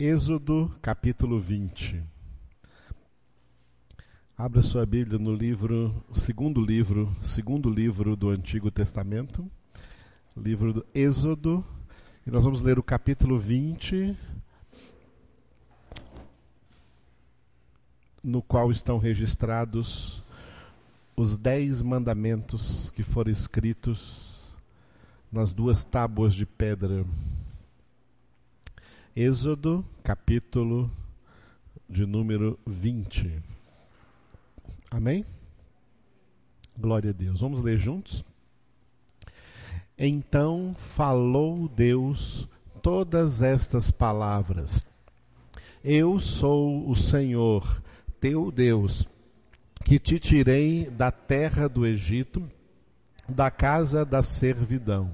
Êxodo capítulo 20. Abra sua Bíblia no livro, segundo livro, segundo livro do Antigo Testamento, livro do Êxodo, e nós vamos ler o capítulo 20, no qual estão registrados os dez mandamentos que foram escritos nas duas tábuas de pedra Êxodo, capítulo de número 20. Amém? Glória a Deus. Vamos ler juntos? Então falou Deus todas estas palavras: Eu sou o Senhor, teu Deus, que te tirei da terra do Egito, da casa da servidão.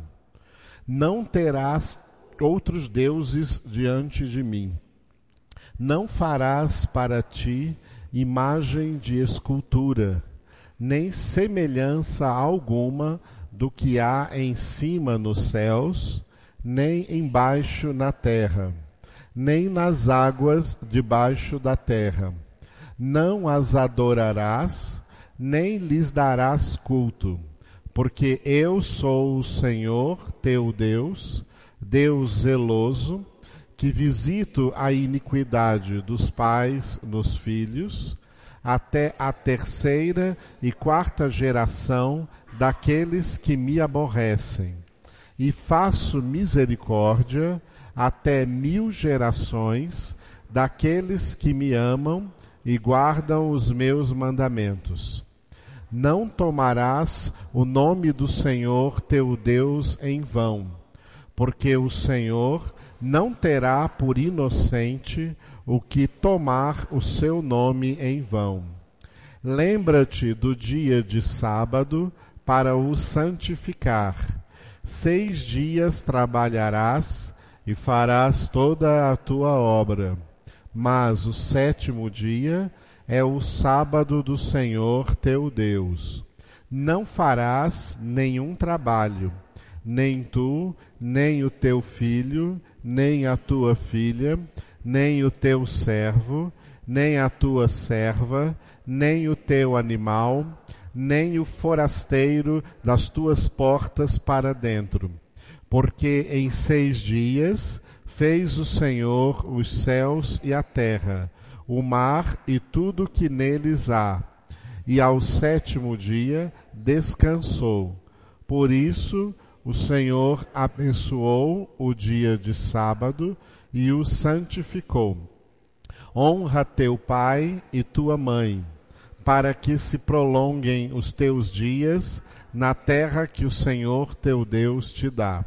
Não terás outros deuses diante de mim. Não farás para ti imagem de escultura, nem semelhança alguma do que há em cima nos céus, nem embaixo na terra, nem nas águas debaixo da terra. Não as adorarás, nem lhes darás culto, porque eu sou o Senhor teu Deus Deus zeloso, que visito a iniquidade dos pais nos filhos, até a terceira e quarta geração daqueles que me aborrecem, e faço misericórdia até mil gerações daqueles que me amam e guardam os meus mandamentos. Não tomarás o nome do Senhor teu Deus em vão porque o Senhor não terá por inocente o que tomar o seu nome em vão. Lembra-te do dia de sábado para o santificar. Seis dias trabalharás e farás toda a tua obra. Mas o sétimo dia é o sábado do Senhor teu Deus. Não farás nenhum trabalho nem tu, nem o teu filho, nem a tua filha, nem o teu servo, nem a tua serva, nem o teu animal, nem o forasteiro das tuas portas para dentro. Porque em seis dias fez o Senhor os céus e a terra, o mar e tudo que neles há. E ao sétimo dia descansou. Por isso, o Senhor abençoou o dia de sábado e o santificou. Honra teu pai e tua mãe, para que se prolonguem os teus dias na terra que o Senhor teu Deus te dá.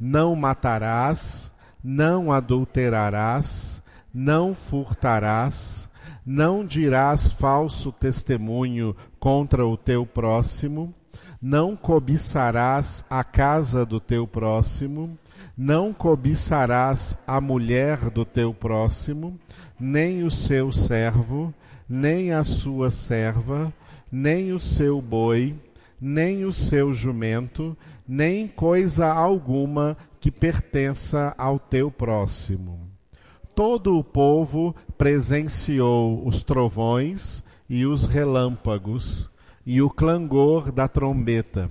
Não matarás, não adulterarás, não furtarás, não dirás falso testemunho contra o teu próximo não cobiçarás a casa do teu próximo, não cobiçarás a mulher do teu próximo, nem o seu servo, nem a sua serva, nem o seu boi, nem o seu jumento, nem coisa alguma que pertença ao teu próximo. Todo o povo presenciou os trovões e os relâmpagos, e o clangor da trombeta,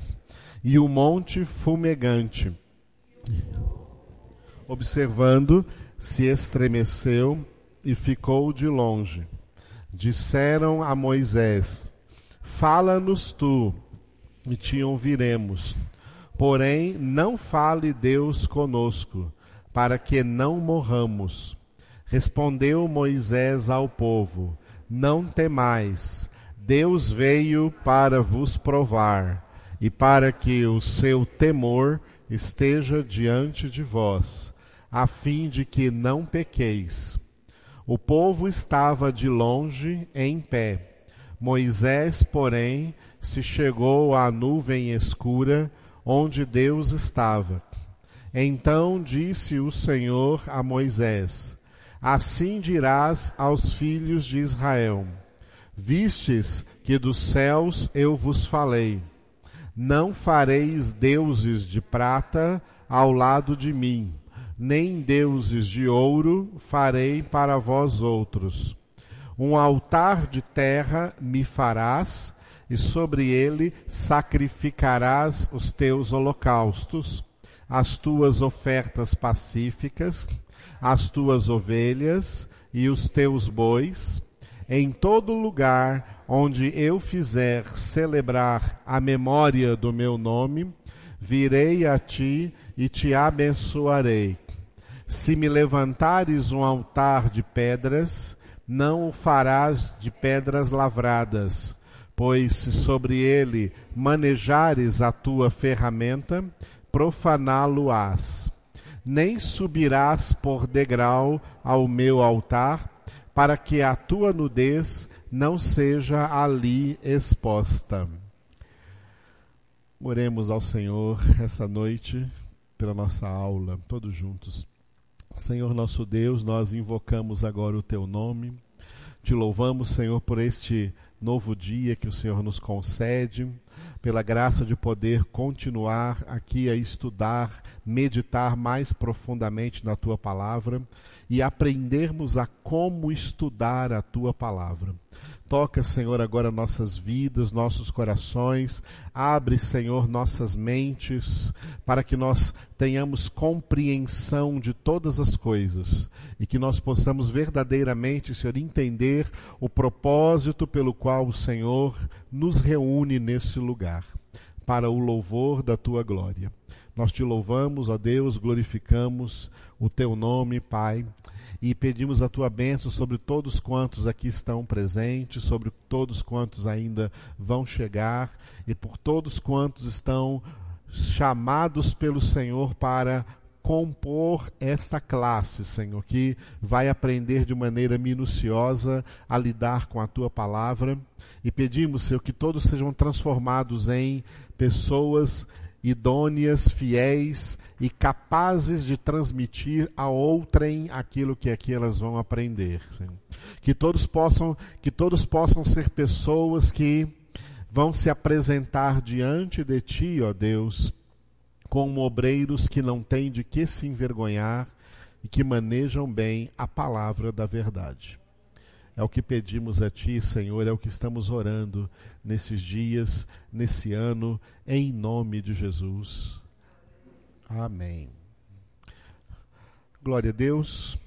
e o monte fumegante. Observando, se estremeceu e ficou de longe. Disseram a Moisés: Fala-nos tu, e te ouviremos. Porém, não fale Deus conosco, para que não morramos. Respondeu Moisés ao povo: Não temais, Deus veio para vos provar e para que o seu temor esteja diante de vós, a fim de que não pequeis. O povo estava de longe em pé. Moisés, porém, se chegou à nuvem escura onde Deus estava. Então disse o Senhor a Moisés: Assim dirás aos filhos de Israel: Vistes que dos céus eu vos falei. Não fareis deuses de prata ao lado de mim, nem deuses de ouro farei para vós outros. Um altar de terra me farás, e sobre ele sacrificarás os teus holocaustos, as tuas ofertas pacíficas, as tuas ovelhas e os teus bois, em todo lugar onde eu fizer celebrar a memória do meu nome, virei a ti e te abençoarei. Se me levantares um altar de pedras, não o farás de pedras lavradas, pois se sobre ele manejares a tua ferramenta, profaná-lo-ás. Nem subirás por degrau ao meu altar, para que a tua nudez não seja ali exposta. Oremos ao Senhor essa noite pela nossa aula, todos juntos. Senhor nosso Deus, nós invocamos agora o teu nome. Te louvamos, Senhor, por este novo dia que o Senhor nos concede, pela graça de poder continuar aqui a estudar, meditar mais profundamente na tua palavra e aprendermos a como estudar a tua palavra. Toca, Senhor, agora nossas vidas, nossos corações. Abre, Senhor, nossas mentes, para que nós tenhamos compreensão de todas as coisas e que nós possamos verdadeiramente, Senhor, entender o propósito pelo qual o Senhor nos reúne nesse lugar, para o louvor da tua glória. Nós te louvamos, ó Deus, glorificamos o teu nome, Pai e pedimos a tua bênção sobre todos quantos aqui estão presentes, sobre todos quantos ainda vão chegar e por todos quantos estão chamados pelo Senhor para compor esta classe, Senhor, que vai aprender de maneira minuciosa a lidar com a tua palavra. E pedimos, Senhor, que todos sejam transformados em pessoas idôneas, fiéis e capazes de transmitir a outrem aquilo que aqui elas vão aprender. Que todos possam, que todos possam ser pessoas que vão se apresentar diante de ti, ó Deus, como obreiros que não têm de que se envergonhar e que manejam bem a palavra da verdade. É o que pedimos a Ti, Senhor, é o que estamos orando nesses dias, nesse ano, em nome de Jesus. Amém. Glória a Deus.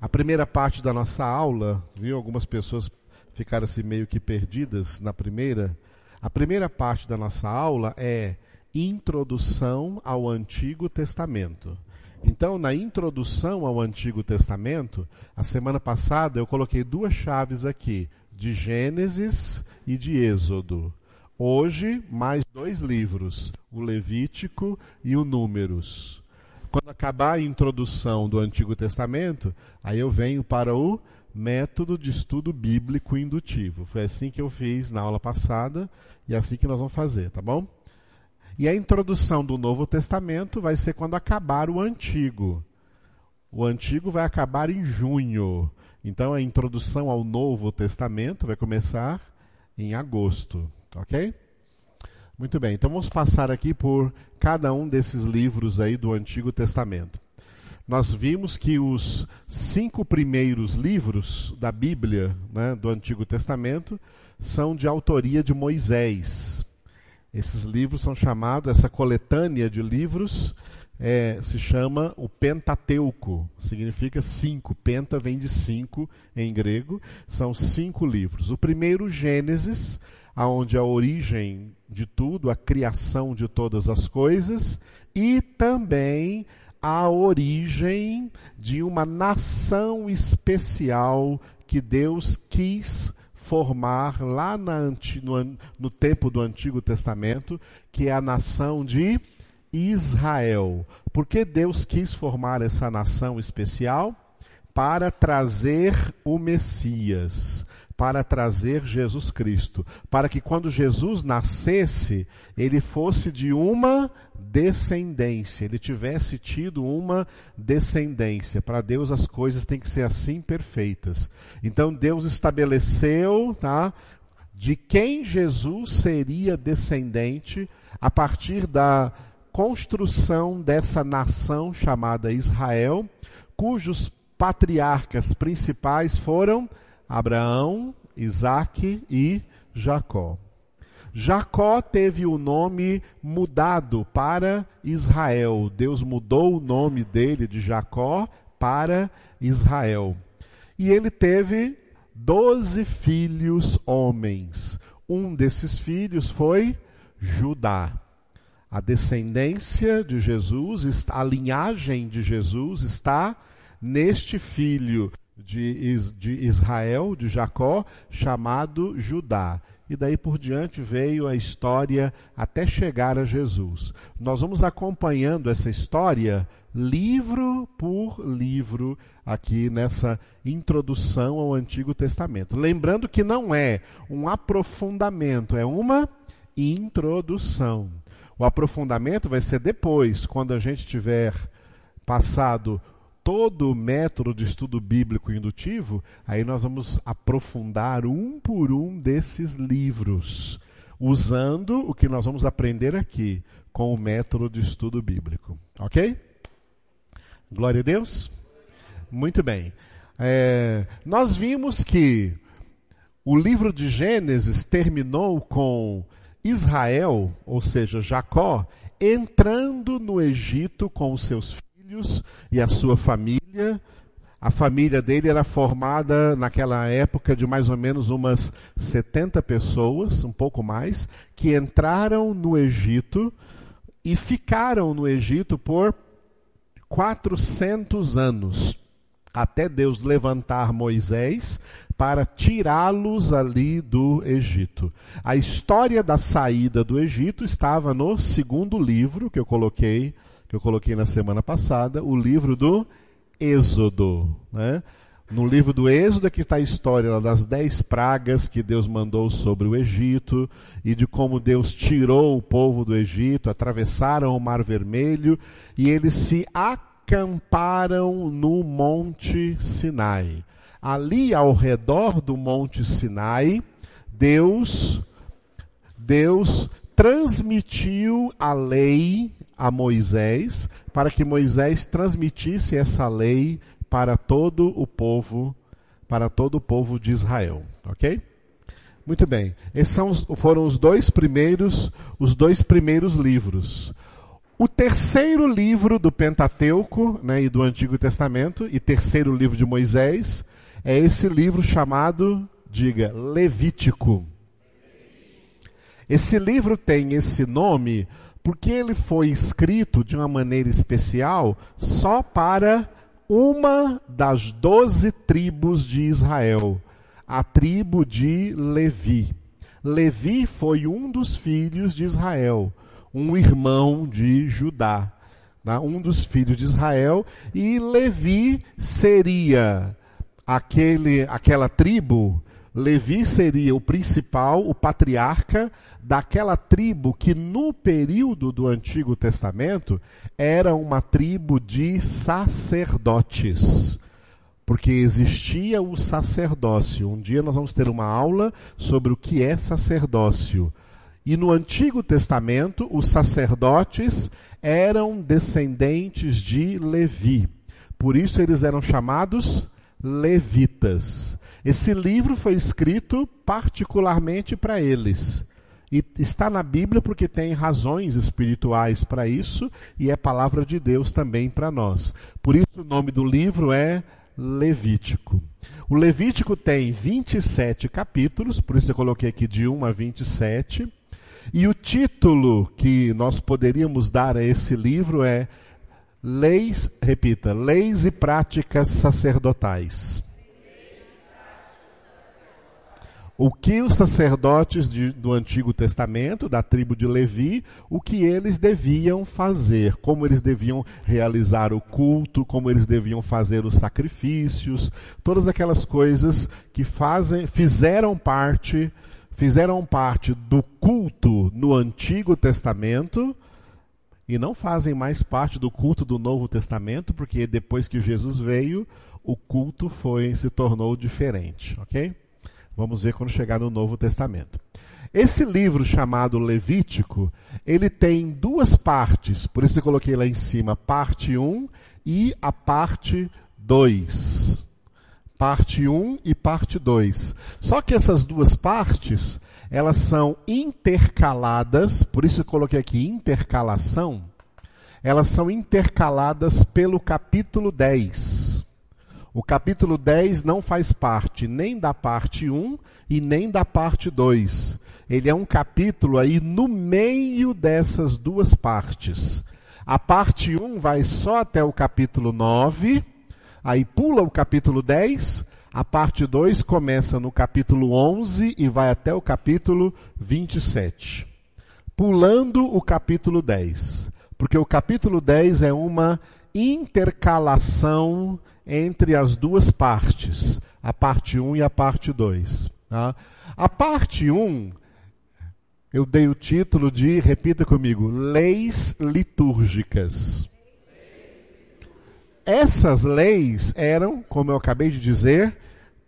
A primeira parte da nossa aula, viu? Algumas pessoas ficaram assim meio que perdidas na primeira. A primeira parte da nossa aula é Introdução ao Antigo Testamento. Então, na introdução ao Antigo Testamento, a semana passada eu coloquei duas chaves aqui, de Gênesis e de Êxodo. Hoje, mais dois livros, o Levítico e o Números. Quando acabar a introdução do Antigo Testamento, aí eu venho para o método de estudo bíblico indutivo. Foi assim que eu fiz na aula passada e é assim que nós vamos fazer, tá bom? E a introdução do Novo Testamento vai ser quando acabar o Antigo. O Antigo vai acabar em junho. Então a introdução ao Novo Testamento vai começar em agosto, ok? Muito bem, então vamos passar aqui por cada um desses livros aí do Antigo Testamento. Nós vimos que os cinco primeiros livros da Bíblia, né, do Antigo Testamento, são de autoria de Moisés. Esses livros são chamados, essa coletânea de livros é, se chama o Pentateuco, significa cinco. Penta vem de cinco em grego, são cinco livros. O primeiro, Gênesis, aonde a origem de tudo, a criação de todas as coisas, e também a origem de uma nação especial que Deus quis formar lá na, no, no tempo do Antigo Testamento, que é a nação de Israel. Porque Deus quis formar essa nação especial? Para trazer o Messias, para trazer Jesus Cristo, para que quando Jesus nascesse, ele fosse de uma descendência, ele tivesse tido uma descendência. Para Deus as coisas têm que ser assim perfeitas. Então Deus estabeleceu, tá, de quem Jesus seria descendente a partir da construção dessa nação chamada Israel, cujos patriarcas principais foram Abraão, Isaac e Jacó. Jacó teve o nome mudado para Israel. Deus mudou o nome dele de Jacó para Israel. E ele teve doze filhos homens. Um desses filhos foi Judá. A descendência de Jesus, a linhagem de Jesus está neste filho de, Israel, de Jacó, chamado Judá e daí por diante veio a história até chegar a Jesus. Nós vamos acompanhando essa história livro por livro aqui nessa introdução ao Antigo Testamento. Lembrando que não é um aprofundamento, é uma introdução. O aprofundamento vai ser depois, quando a gente tiver passado todo o método de estudo bíblico indutivo, aí nós vamos aprofundar um por um desses livros, usando o que nós vamos aprender aqui com o método de estudo bíblico. Ok? Glória a Deus? Muito bem. É, nós vimos que o livro de Gênesis terminou com Israel, ou seja, Jacó, entrando no Egito com os seus filhos filhos e a sua família. A família dele era formada naquela época de mais ou menos umas 70 pessoas, um pouco mais, que entraram no Egito e ficaram no Egito por 400 anos, até Deus levantar Moisés para tirá-los ali do Egito. A história da saída do Egito estava no segundo livro que eu coloquei que eu coloquei na semana passada, o livro do Êxodo. Né? No livro do Êxodo é que está a história das dez pragas que Deus mandou sobre o Egito e de como Deus tirou o povo do Egito, atravessaram o Mar Vermelho e eles se acamparam no Monte Sinai. Ali ao redor do Monte Sinai, Deus Deus transmitiu a lei a Moisés, para que Moisés transmitisse essa lei para todo o povo, para todo o povo de Israel, ok? Muito bem. Esses são, foram os dois primeiros, os dois primeiros livros. O terceiro livro do Pentateuco né, e do Antigo Testamento, e terceiro livro de Moisés, é esse livro chamado, diga, Levítico. Esse livro tem esse nome porque ele foi escrito de uma maneira especial só para uma das doze tribos de Israel, a tribo de Levi. Levi foi um dos filhos de Israel, um irmão de Judá, né? um dos filhos de Israel, e Levi seria aquele, aquela tribo Levi seria o principal, o patriarca daquela tribo que no período do Antigo Testamento era uma tribo de sacerdotes. Porque existia o sacerdócio. Um dia nós vamos ter uma aula sobre o que é sacerdócio. E no Antigo Testamento, os sacerdotes eram descendentes de Levi. Por isso eles eram chamados levitas. Esse livro foi escrito particularmente para eles. E está na Bíblia porque tem razões espirituais para isso e é palavra de Deus também para nós. Por isso o nome do livro é Levítico. O Levítico tem 27 capítulos, por isso eu coloquei aqui de 1 a 27. E o título que nós poderíamos dar a esse livro é Leis, repita, Leis e Práticas Sacerdotais. O que os sacerdotes de, do Antigo Testamento, da tribo de Levi, o que eles deviam fazer, como eles deviam realizar o culto, como eles deviam fazer os sacrifícios, todas aquelas coisas que fazem, fizeram parte, fizeram parte do culto no Antigo Testamento e não fazem mais parte do culto do Novo Testamento, porque depois que Jesus veio, o culto foi se tornou diferente, OK? Vamos ver quando chegar no Novo Testamento. Esse livro chamado Levítico, ele tem duas partes, por isso eu coloquei lá em cima, parte 1 e a parte 2. Parte 1 e parte 2. Só que essas duas partes, elas são intercaladas, por isso eu coloquei aqui intercalação, elas são intercaladas pelo capítulo 10. O capítulo 10 não faz parte nem da parte 1 e nem da parte 2. Ele é um capítulo aí no meio dessas duas partes. A parte 1 vai só até o capítulo 9, aí pula o capítulo 10, a parte 2 começa no capítulo 11 e vai até o capítulo 27. Pulando o capítulo 10. Porque o capítulo 10 é uma intercalação entre as duas partes, a parte 1 e a parte 2. Tá? A parte 1, eu dei o título de, repita comigo, Leis Litúrgicas. Essas leis eram, como eu acabei de dizer,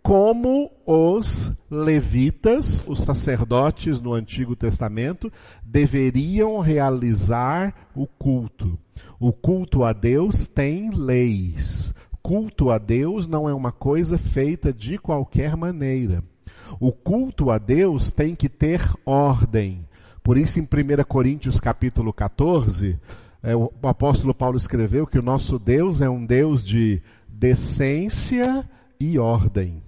como os levitas, os sacerdotes no Antigo Testamento, deveriam realizar o culto. O culto a Deus tem leis. Culto a Deus não é uma coisa feita de qualquer maneira. O culto a Deus tem que ter ordem. Por isso, em 1 Coríntios capítulo 14, é, o apóstolo Paulo escreveu que o nosso Deus é um Deus de decência e ordem.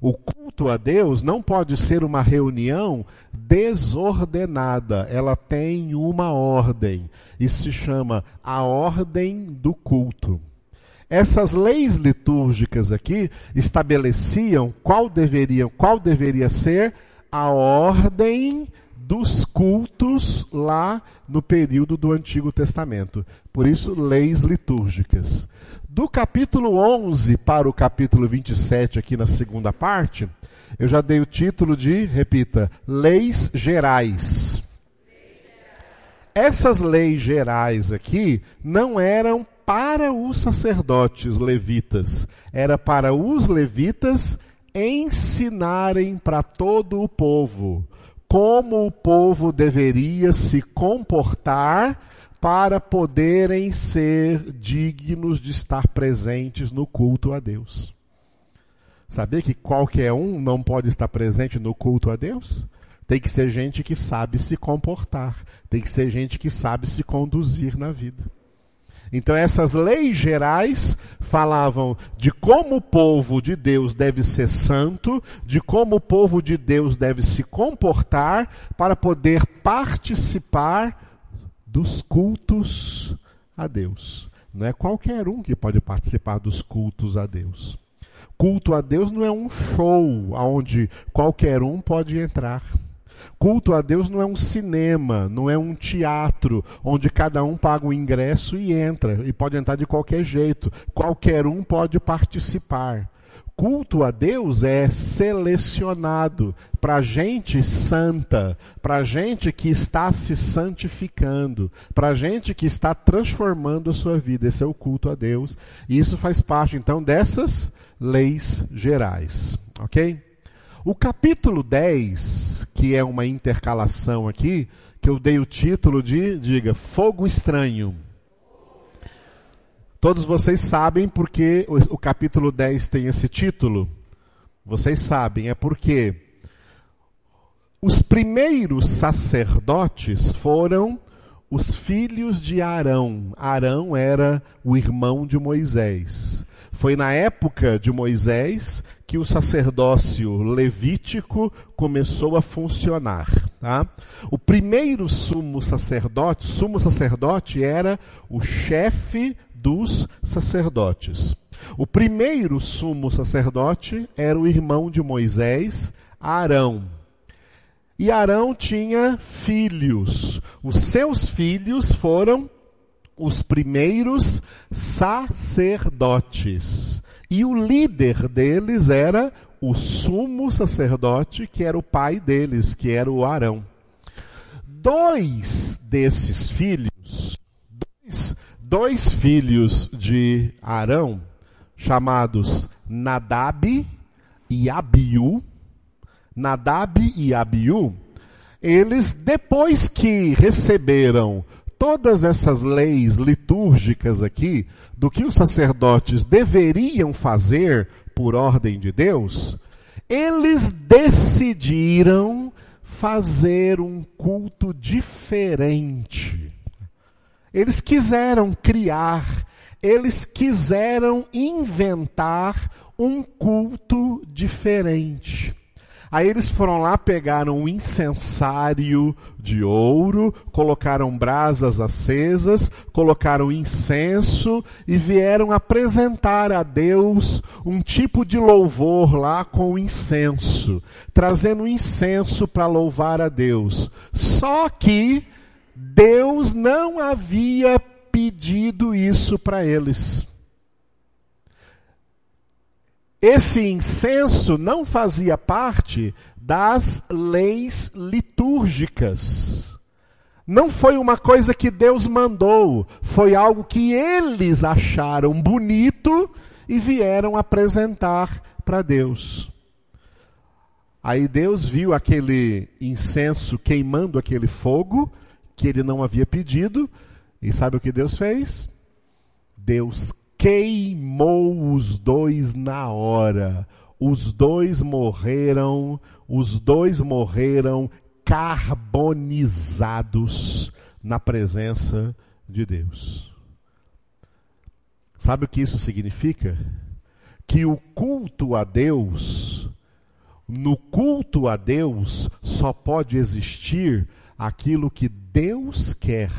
O culto a Deus não pode ser uma reunião desordenada, ela tem uma ordem. Isso se chama a ordem do culto. Essas leis litúrgicas aqui estabeleciam qual deveria, qual deveria ser a ordem dos cultos lá no período do Antigo Testamento. Por isso, leis litúrgicas. Do capítulo 11 para o capítulo 27, aqui na segunda parte, eu já dei o título de, repita, Leis Gerais. Essas leis gerais aqui não eram para os sacerdotes levitas, era para os levitas ensinarem para todo o povo como o povo deveria se comportar para poderem ser dignos de estar presentes no culto a Deus. Sabia que qualquer um não pode estar presente no culto a Deus? Tem que ser gente que sabe se comportar, tem que ser gente que sabe se conduzir na vida. Então essas leis gerais falavam de como o povo de Deus deve ser santo, de como o povo de Deus deve se comportar para poder participar dos cultos a Deus. Não é qualquer um que pode participar dos cultos a Deus. Culto a Deus não é um show onde qualquer um pode entrar. Culto a Deus não é um cinema, não é um teatro onde cada um paga um ingresso e entra, e pode entrar de qualquer jeito. Qualquer um pode participar culto a Deus é selecionado para gente santa, para gente que está se santificando, para gente que está transformando a sua vida. Esse é o culto a Deus. E isso faz parte, então, dessas leis gerais. Ok? O capítulo 10, que é uma intercalação aqui, que eu dei o título de, diga, Fogo Estranho. Todos vocês sabem porque o, o capítulo 10 tem esse título? Vocês sabem, é porque os primeiros sacerdotes foram os filhos de Arão. Arão era o irmão de Moisés. Foi na época de Moisés que o sacerdócio levítico começou a funcionar. Tá? O primeiro sumo sacerdote, sumo sacerdote era o chefe dos sacerdotes. O primeiro sumo sacerdote era o irmão de Moisés, Arão. E Arão tinha filhos. Os seus filhos foram os primeiros sacerdotes. E o líder deles era o sumo sacerdote, que era o pai deles, que era o Arão. Dois desses filhos, dois dois filhos de Arão, chamados Nadab e Abiú. Nadab e Abiú eles, depois que receberam todas essas leis litúrgicas aqui, do que os sacerdotes deveriam fazer por ordem de Deus, eles decidiram fazer um culto diferente. Eles quiseram criar, eles quiseram inventar um culto diferente. Aí eles foram lá, pegaram um incensário de ouro, colocaram brasas acesas, colocaram incenso e vieram apresentar a Deus um tipo de louvor lá com incenso, trazendo incenso para louvar a Deus. Só que Deus não havia pedido isso para eles. Esse incenso não fazia parte das leis litúrgicas. Não foi uma coisa que Deus mandou, foi algo que eles acharam bonito e vieram apresentar para Deus. Aí Deus viu aquele incenso queimando aquele fogo que ele não havia pedido, e sabe o que Deus fez? Deus queimou os dois na hora. Os dois morreram, os dois morreram carbonizados na presença de Deus. Sabe o que isso significa? Que o culto a Deus, no culto a Deus, só pode existir aquilo que Deus quer,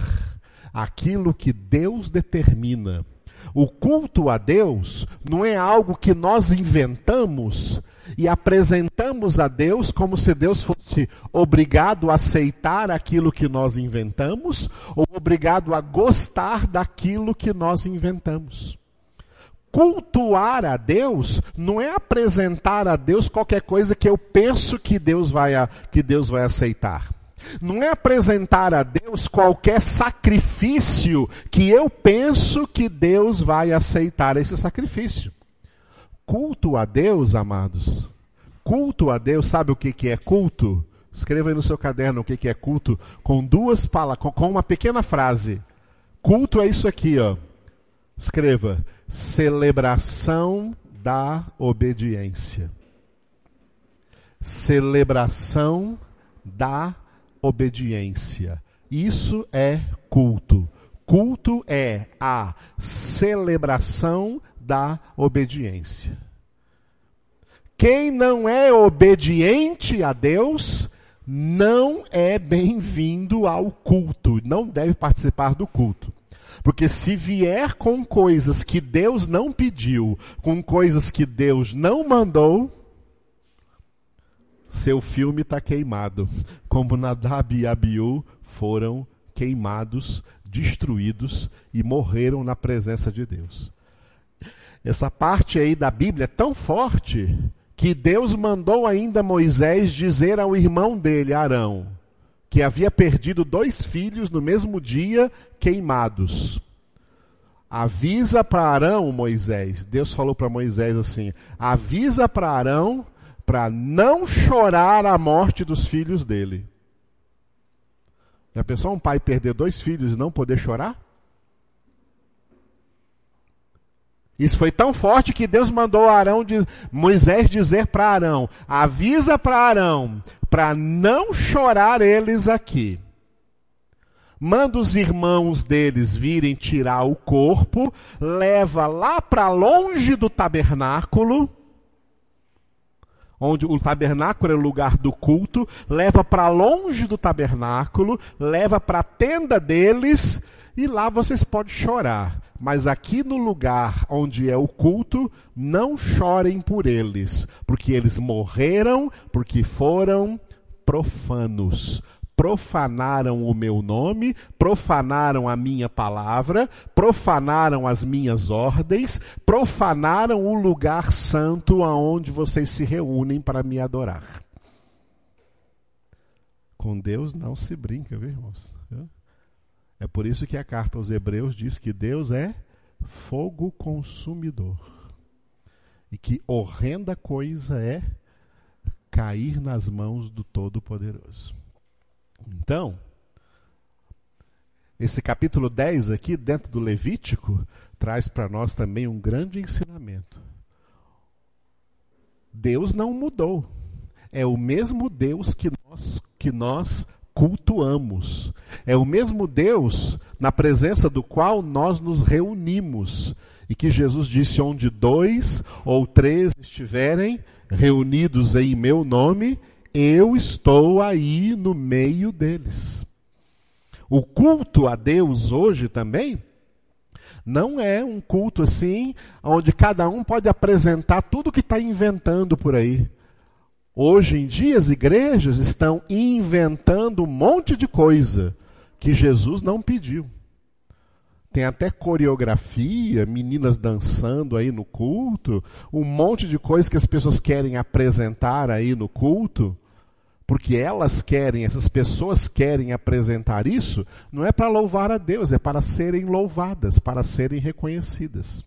aquilo que Deus determina. O culto a Deus não é algo que nós inventamos e apresentamos a Deus como se Deus fosse obrigado a aceitar aquilo que nós inventamos ou obrigado a gostar daquilo que nós inventamos. Cultuar a Deus não é apresentar a Deus qualquer coisa que eu penso que Deus vai, que Deus vai aceitar. Não é apresentar a Deus qualquer sacrifício que eu penso que Deus vai aceitar esse sacrifício. Culto a Deus, amados. Culto a Deus, sabe o que, que é culto? Escreva aí no seu caderno o que, que é culto, com duas palavras, com, uma pequena frase. Culto é isso aqui, ó. Escreva: celebração da obediência. Celebração da obediência. Isso é culto. Culto é a celebração da obediência. Quem não é obediente a Deus não é bem-vindo ao culto, não deve participar do culto. Porque se vier com coisas que Deus não pediu, com coisas que Deus não mandou, seu filme está queimado, como Nadab e Abiú foram queimados, destruídos e morreram na presença de Deus. Essa parte aí da Bíblia é tão forte que Deus mandou ainda Moisés dizer ao irmão dele, Arão, que havia perdido dois filhos no mesmo dia queimados. Avisa para Arão, Moisés. Deus falou para Moisés assim: avisa para Arão para não chorar a morte dos filhos dele. Já pensou um pai perder dois filhos e não poder chorar? Isso foi tão forte que Deus mandou Arão de, Moisés dizer para Arão: avisa para Arão para não chorar eles aqui. Manda os irmãos deles virem tirar o corpo, leva lá para longe do tabernáculo onde o tabernáculo era o lugar do culto, leva para longe do tabernáculo, leva para a tenda deles, e lá vocês podem chorar. Mas aqui no lugar onde é o culto, não chorem por eles, porque eles morreram, porque foram profanos profanaram o meu nome, profanaram a minha palavra, profanaram as minhas ordens, profanaram o lugar santo aonde vocês se reúnem para me adorar. Com Deus não se brinca, viu, irmãos? É por isso que a carta aos Hebreus diz que Deus é fogo consumidor. E que horrenda coisa é cair nas mãos do Todo-Poderoso. Então, esse capítulo 10 aqui, dentro do Levítico, traz para nós também um grande ensinamento. Deus não mudou. É o mesmo Deus que nós, que nós cultuamos. É o mesmo Deus na presença do qual nós nos reunimos. E que Jesus disse: onde dois ou três estiverem reunidos em meu nome, eu estou aí no meio deles. O culto a Deus hoje também não é um culto assim, onde cada um pode apresentar tudo que está inventando por aí. Hoje em dia as igrejas estão inventando um monte de coisa que Jesus não pediu. Tem até coreografia, meninas dançando aí no culto, um monte de coisa que as pessoas querem apresentar aí no culto, porque elas querem, essas pessoas querem apresentar isso, não é para louvar a Deus, é para serem louvadas, para serem reconhecidas.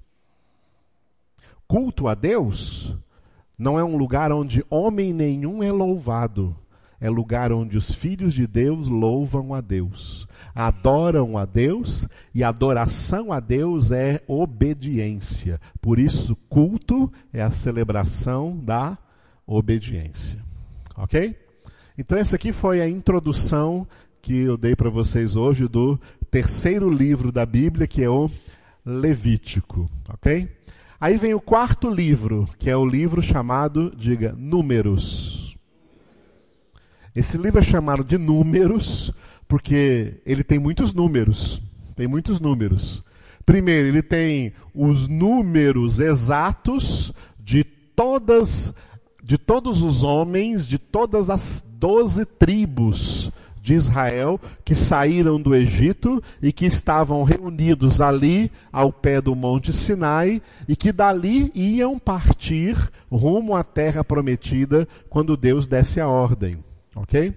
Culto a Deus não é um lugar onde homem nenhum é louvado. É lugar onde os filhos de Deus louvam a Deus, adoram a Deus, e adoração a Deus é obediência. Por isso, culto é a celebração da obediência. Ok? Então, essa aqui foi a introdução que eu dei para vocês hoje do terceiro livro da Bíblia, que é o Levítico. Ok? Aí vem o quarto livro, que é o livro chamado, diga, Números. Esse livro é chamado de Números porque ele tem muitos números. Tem muitos números. Primeiro, ele tem os números exatos de todas de todos os homens de todas as doze tribos de Israel que saíram do Egito e que estavam reunidos ali ao pé do Monte Sinai e que dali iam partir rumo à terra prometida quando Deus desse a ordem. Ok?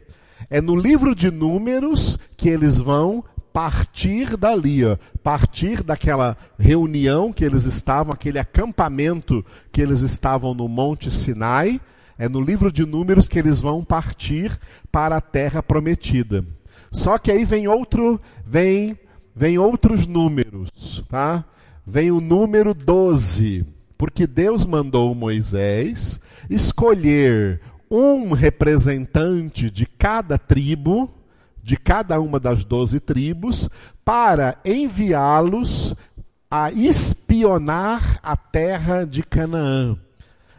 É no livro de Números que eles vão partir dali, ó, partir daquela reunião que eles estavam, aquele acampamento que eles estavam no Monte Sinai é no livro de Números que eles vão partir para a terra prometida. Só que aí vem outro, vem, vem outros números, tá? Vem o número 12, porque Deus mandou Moisés escolher um representante de cada tribo, de cada uma das doze tribos, para enviá-los a espionar a terra de Canaã.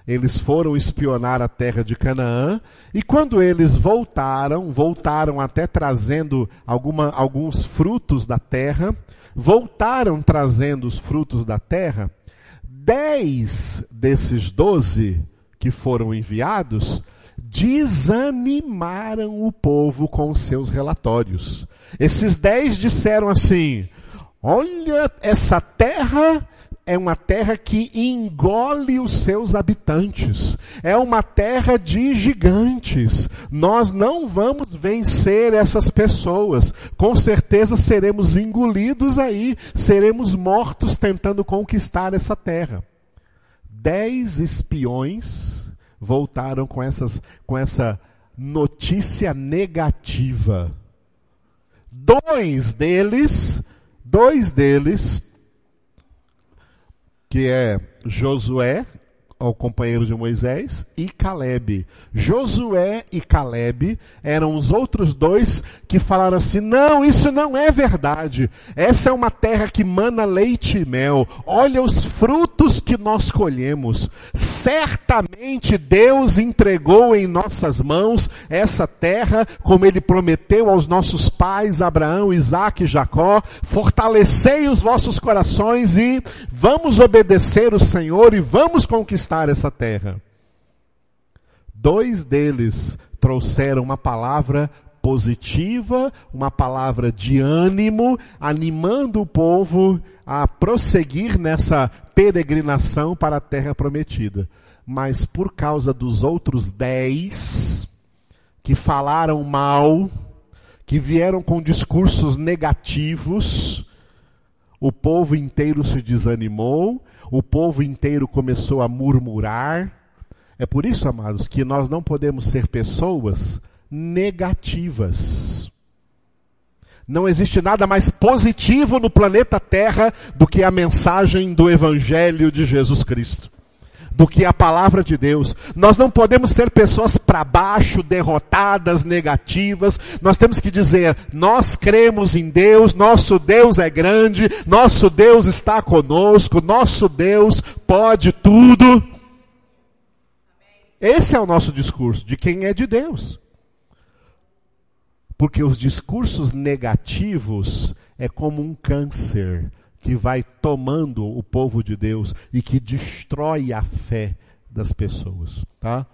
Eles foram espionar a terra de Canaã, e quando eles voltaram, voltaram até trazendo alguma, alguns frutos da terra, voltaram trazendo os frutos da terra, dez desses doze que foram enviados desanimaram o povo com seus relatórios. Esses dez disseram assim: Olha, essa terra é uma terra que engole os seus habitantes. É uma terra de gigantes. Nós não vamos vencer essas pessoas. Com certeza seremos engolidos aí, seremos mortos tentando conquistar essa terra. Dez espiões voltaram com, essas, com essa notícia negativa. Dois deles, dois deles que é Josué, o companheiro de Moisés, e Caleb. Josué e Caleb eram os outros dois que falaram assim: não, isso não é verdade. Essa é uma terra que mana leite e mel. Olha os frutos que nós colhemos. Certamente Deus entregou em nossas mãos essa terra, como ele prometeu aos nossos pais, Abraão, Isaac e Jacó. Fortalecei os vossos corações e vamos obedecer o Senhor e vamos conquistar essa terra. Dois deles trouxeram uma palavra positiva, uma palavra de ânimo, animando o povo a prosseguir nessa peregrinação para a terra prometida. Mas por causa dos outros dez que falaram mal, que vieram com discursos negativos, o povo inteiro se desanimou, o povo inteiro começou a murmurar. É por isso, amados, que nós não podemos ser pessoas negativas. Não existe nada mais positivo no planeta Terra do que a mensagem do Evangelho de Jesus Cristo. Do que a palavra de Deus. Nós não podemos ser pessoas para baixo, derrotadas, negativas. Nós temos que dizer, nós cremos em Deus, nosso Deus é grande, nosso Deus está conosco, nosso Deus pode tudo. Esse é o nosso discurso, de quem é de Deus. Porque os discursos negativos é como um câncer que vai tomando o povo de Deus e que destrói a fé das pessoas, tá?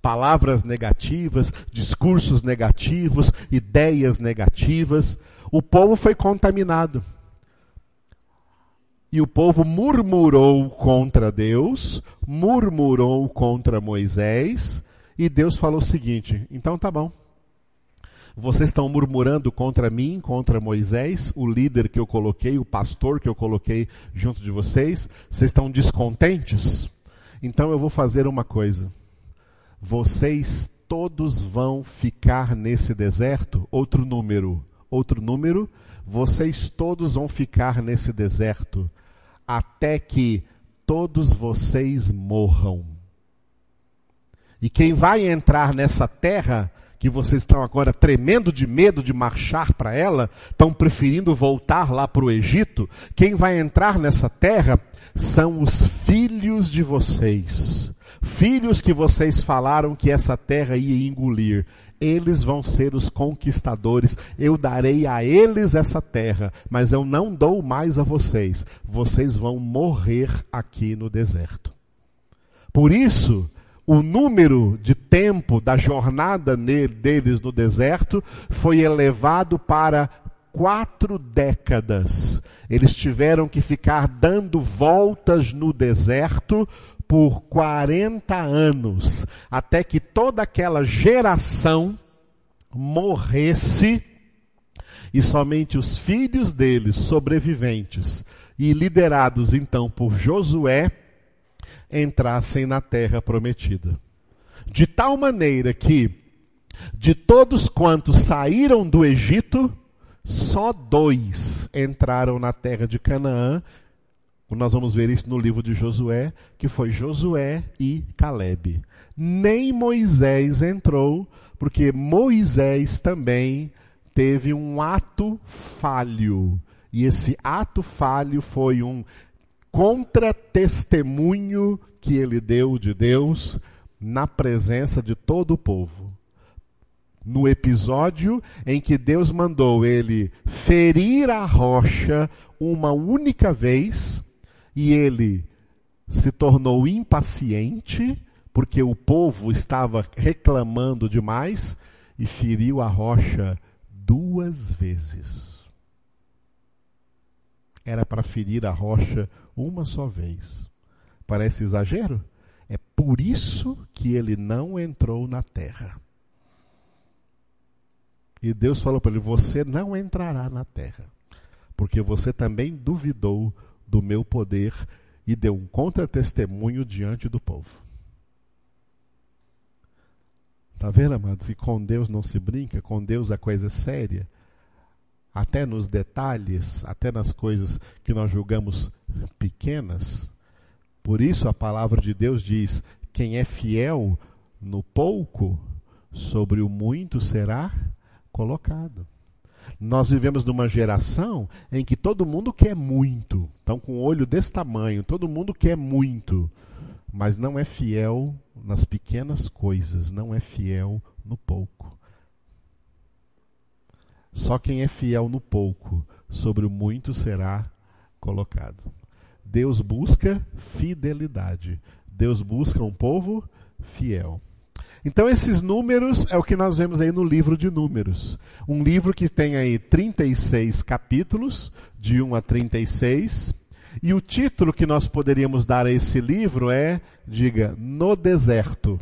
Palavras negativas, discursos negativos, ideias negativas, o povo foi contaminado. E o povo murmurou contra Deus, murmurou contra Moisés, e Deus falou o seguinte: então tá bom. Vocês estão murmurando contra mim, contra Moisés, o líder que eu coloquei, o pastor que eu coloquei junto de vocês. Vocês estão descontentes? Então eu vou fazer uma coisa. Vocês todos vão ficar nesse deserto. Outro número. Outro número. Vocês todos vão ficar nesse deserto até que todos vocês morram. E quem vai entrar nessa terra que vocês estão agora tremendo de medo de marchar para ela, estão preferindo voltar lá para o Egito, quem vai entrar nessa terra são os filhos de vocês. Filhos que vocês falaram que essa terra ia engolir. Eles vão ser os conquistadores. Eu darei a eles essa terra, mas eu não dou mais a vocês. Vocês vão morrer aqui no deserto. Por isso, o número de tempo da jornada deles no deserto foi elevado para quatro décadas. Eles tiveram que ficar dando voltas no deserto por 40 anos, até que toda aquela geração morresse e somente os filhos deles, sobreviventes e liderados então por Josué, entrassem na terra prometida. De tal maneira que, de todos quantos saíram do Egito, só dois entraram na terra de Canaã. Nós vamos ver isso no livro de Josué, que foi Josué e Caleb. Nem Moisés entrou, porque Moisés também teve um ato falho. E esse ato falho foi um contra-testemunho que ele deu de Deus na presença de todo o povo. No episódio em que Deus mandou ele ferir a rocha uma única vez, e ele se tornou impaciente, porque o povo estava reclamando demais, e feriu a rocha duas vezes. Era para ferir a rocha uma só vez. Parece exagero? É por isso que ele não entrou na terra. E Deus falou para ele: Você não entrará na terra, porque você também duvidou do meu poder e deu um contra-testemunho diante do povo. Está vendo, amados? E com Deus não se brinca, com Deus a coisa é séria até nos detalhes, até nas coisas que nós julgamos pequenas. Por isso a palavra de Deus diz: quem é fiel no pouco, sobre o muito será colocado. Nós vivemos numa geração em que todo mundo quer muito. Estão com o olho desse tamanho, todo mundo quer muito, mas não é fiel nas pequenas coisas, não é fiel no pouco. Só quem é fiel no pouco, sobre o muito será colocado. Deus busca fidelidade. Deus busca um povo fiel. Então, esses números é o que nós vemos aí no livro de Números. Um livro que tem aí 36 capítulos, de 1 a 36. E o título que nós poderíamos dar a esse livro é, diga, No Deserto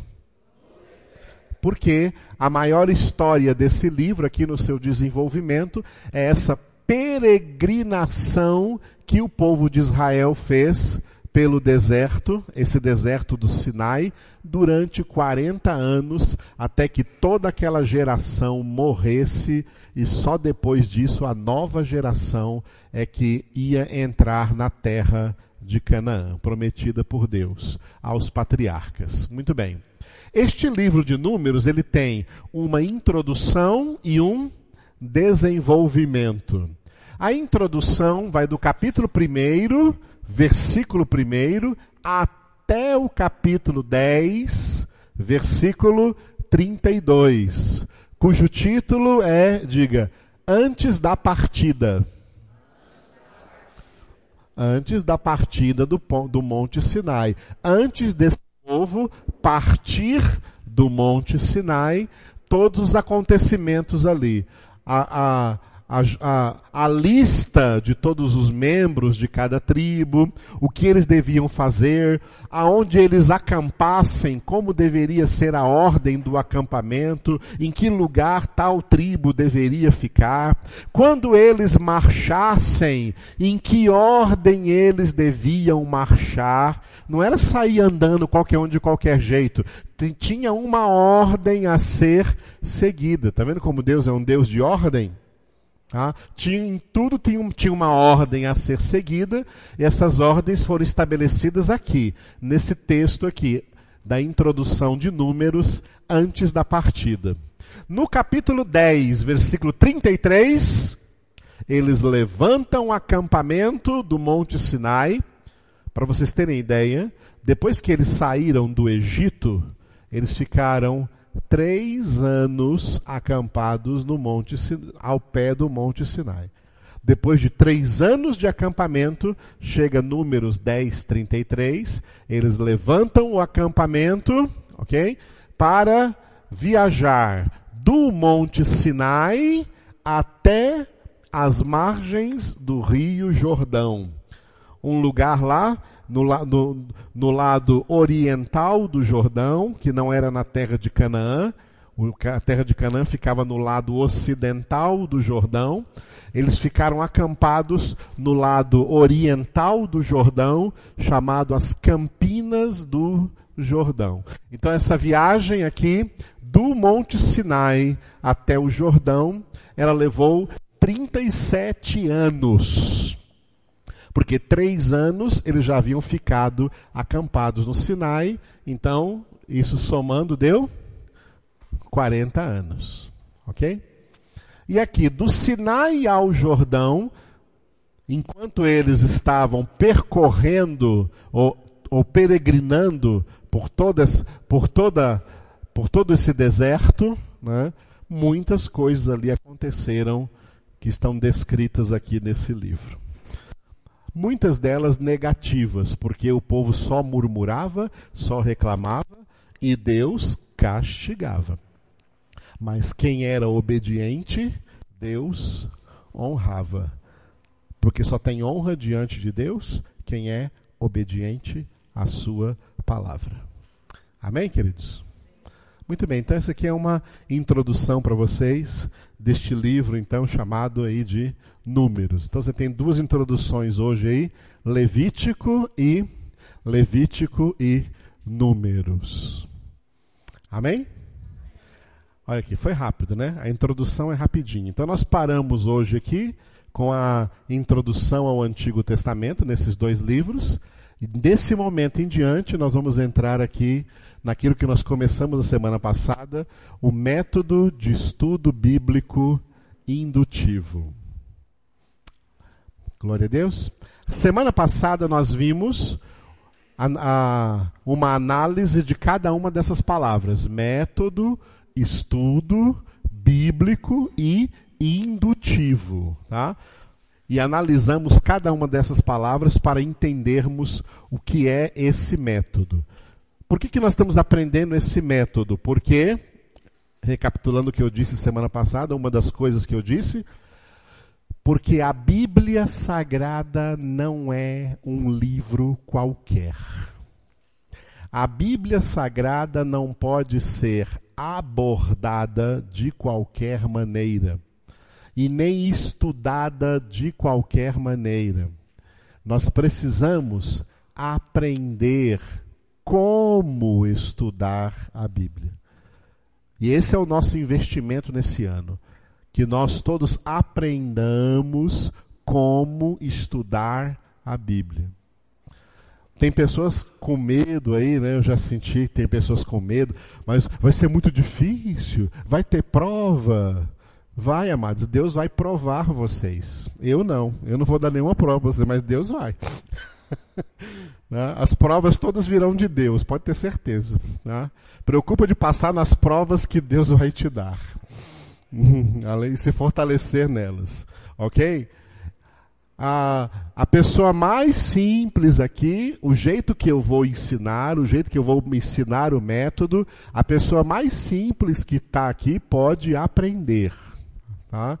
porque a maior história desse livro, aqui no seu desenvolvimento, é essa peregrinação que o povo de Israel fez pelo deserto, esse deserto do Sinai, durante 40 anos, até que toda aquela geração morresse, e só depois disso a nova geração é que ia entrar na terra de Canaã, prometida por Deus aos patriarcas. Muito bem. Este livro de Números, ele tem uma introdução e um desenvolvimento. A introdução vai do capítulo 1 versículo 1 até o capítulo 10, versículo 32, cujo título é, diga, Antes da partida. Antes da partida do, do Monte Sinai. Antes desse povo partir do Monte Sinai, todos os acontecimentos ali. A, a, a, a, lista de todos os membros de cada tribo, o que eles deviam fazer, aonde eles acampassem, como deveria ser a ordem do acampamento, em que lugar tal tribo deveria ficar, quando eles marchassem, em que ordem eles deviam marchar. Não era sair andando qualquer um de qualquer jeito. Tinha uma ordem a ser seguida. Tá vendo como Deus é um Deus de ordem? Tá? Tinha, em tudo tinha, tinha uma ordem a ser seguida, e essas ordens foram estabelecidas aqui, nesse texto aqui, da introdução de números antes da partida. No capítulo 10, versículo 33, eles levantam o acampamento do Monte Sinai. Para vocês terem ideia, depois que eles saíram do Egito, eles ficaram três anos acampados no monte, ao pé do Monte Sinai. Depois de três anos de acampamento, chega números 10, 33, eles levantam o acampamento, ok? Para viajar do Monte Sinai até as margens do Rio Jordão. Um lugar lá no, no, no lado oriental do Jordão, que não era na terra de Canaã, a terra de Canaã ficava no lado ocidental do Jordão. Eles ficaram acampados no lado oriental do Jordão, chamado as Campinas do Jordão. Então essa viagem aqui do Monte Sinai até o Jordão, ela levou 37 anos porque três anos eles já haviam ficado acampados no Sinai, então isso somando deu 40 anos. Ok? E aqui, do Sinai ao Jordão, enquanto eles estavam percorrendo ou, ou peregrinando por, todas, por, toda, por todo esse deserto, né, muitas coisas ali aconteceram que estão descritas aqui nesse livro muitas delas negativas, porque o povo só murmurava, só reclamava e Deus castigava. Mas quem era obediente, Deus honrava. Porque só tem honra diante de Deus quem é obediente à sua palavra. Amém, queridos? Muito bem, então essa aqui é uma introdução para vocês deste livro, então, chamado aí de Números. Então você tem duas introduções hoje aí, Levítico e Levítico e Números. Amém? Olha aqui, foi rápido, né? A introdução é rapidinho. Então nós paramos hoje aqui com a introdução ao Antigo Testamento, nesses dois livros. E desse momento em diante, nós vamos entrar aqui naquilo que nós começamos a semana passada, o método de estudo bíblico indutivo. Glória a Deus. Semana passada nós vimos a, a, uma análise de cada uma dessas palavras: método, estudo, bíblico e indutivo. Tá? E analisamos cada uma dessas palavras para entendermos o que é esse método. Por que, que nós estamos aprendendo esse método? Porque, recapitulando o que eu disse semana passada, uma das coisas que eu disse, porque a Bíblia Sagrada não é um livro qualquer. A Bíblia Sagrada não pode ser abordada de qualquer maneira e nem estudada de qualquer maneira. Nós precisamos aprender como estudar a Bíblia. E esse é o nosso investimento nesse ano. Que nós todos aprendamos como estudar a Bíblia. Tem pessoas com medo aí, né? Eu já senti que tem pessoas com medo, mas vai ser muito difícil, vai ter prova. Vai, amados, Deus vai provar vocês. Eu não, eu não vou dar nenhuma prova para vocês, mas Deus vai. Né? As provas todas virão de Deus, pode ter certeza. Né? Preocupa de passar nas provas que Deus vai te dar. Além de se fortalecer nelas. Ok? A, a pessoa mais simples aqui, o jeito que eu vou ensinar, o jeito que eu vou ensinar o método, a pessoa mais simples que está aqui pode aprender. Tá?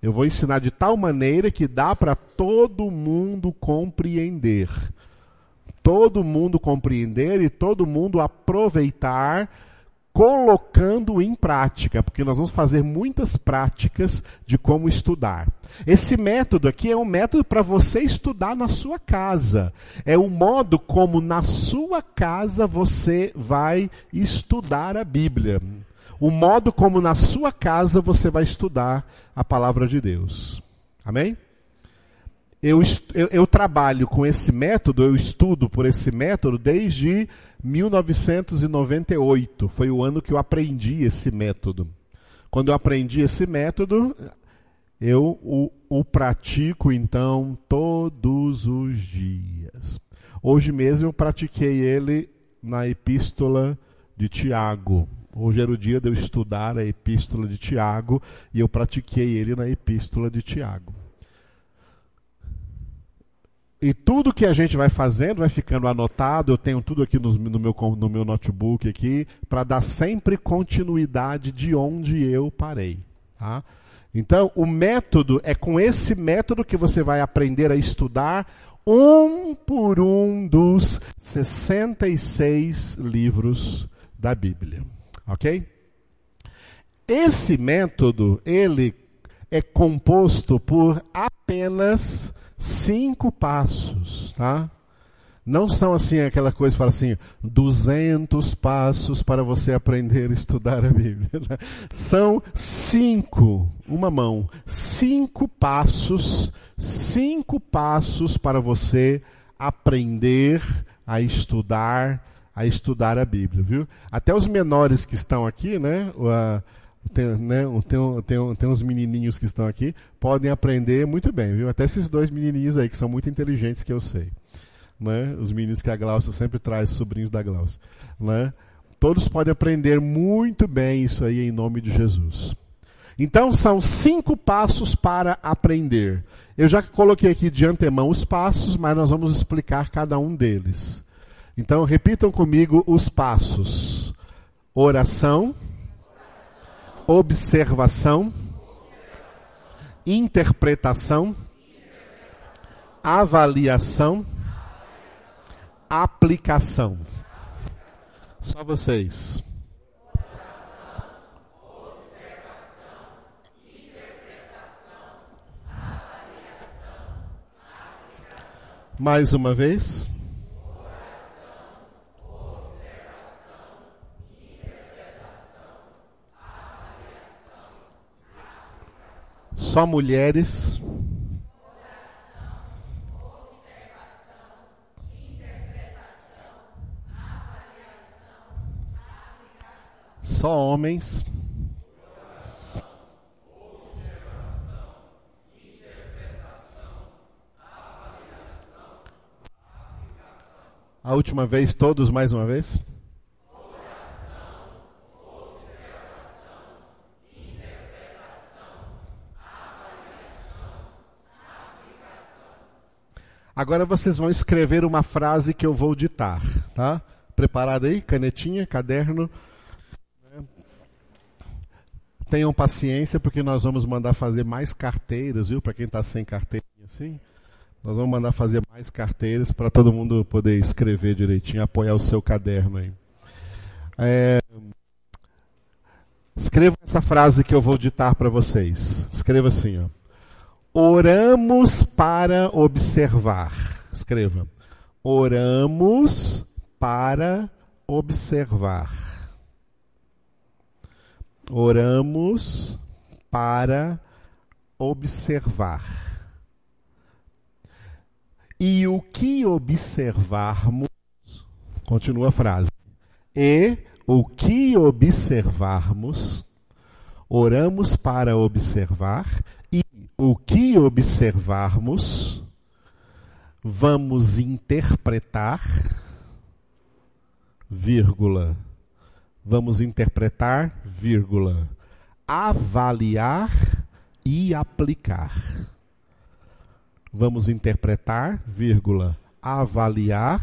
Eu vou ensinar de tal maneira que dá para todo mundo compreender. Todo mundo compreender e todo mundo aproveitar colocando em prática, porque nós vamos fazer muitas práticas de como estudar. Esse método aqui é um método para você estudar na sua casa. É o modo como na sua casa você vai estudar a Bíblia. O modo como na sua casa você vai estudar a palavra de Deus. Amém? Eu, eu, eu, trabalho com esse método, eu estudo por esse método desde 1998. Foi o ano que eu aprendi esse método. Quando eu aprendi esse método, eu o, o pratico então todos os dias. Hoje mesmo eu pratiquei ele na epístola de Tiago. Hoje era o dia de eu estudar a epístola de Tiago e eu pratiquei ele na epístola de Tiago. E tudo que a gente vai fazendo vai ficando anotado. Eu tenho tudo aqui no, no meu, no meu notebook aqui para dar sempre continuidade de onde eu parei. Tá? Então, o método é com esse método que você vai aprender a estudar um por um dos 66 livros da Bíblia. Ok? Esse método, ele é composto por apenas cinco passos, tá? Não são assim aquela coisa fala assim, 200 passos para você aprender a estudar a Bíblia. Né? São cinco, uma mão, cinco passos, cinco passos para você aprender a estudar, a estudar a Bíblia, viu? Até os menores que estão aqui, né? Tem, né, tem, tem, tem uns menininhos que estão aqui, podem aprender muito bem, viu? Até esses dois menininhos aí, que são muito inteligentes, que eu sei. Né? Os meninos que a Glaucia sempre traz, sobrinhos da Glaucia. Né? Todos podem aprender muito bem isso aí em nome de Jesus. Então, são cinco passos para aprender. Eu já coloquei aqui de antemão os passos, mas nós vamos explicar cada um deles. Então, repitam comigo os passos: oração observação, interpretação, avaliação, aplicação. Só vocês. Mais uma vez. Só mulheres. Só homens. A última vez, todos mais uma vez. Agora vocês vão escrever uma frase que eu vou ditar, tá? Preparado aí? Canetinha, caderno. Tenham paciência, porque nós vamos mandar fazer mais carteiras, viu? Para quem está sem carteirinha assim. Nós vamos mandar fazer mais carteiras para todo mundo poder escrever direitinho, apoiar o seu caderno aí. É... Escreva essa frase que eu vou ditar para vocês. Escreva assim, ó. Oramos para observar. Escreva. oramos para observar. Oramos para observar. E o que observarmos, continua a frase, e o que observarmos, oramos para observar, o que observarmos, vamos interpretar, vírgula, vamos interpretar, vírgula, avaliar e aplicar. Vamos interpretar, vírgula, avaliar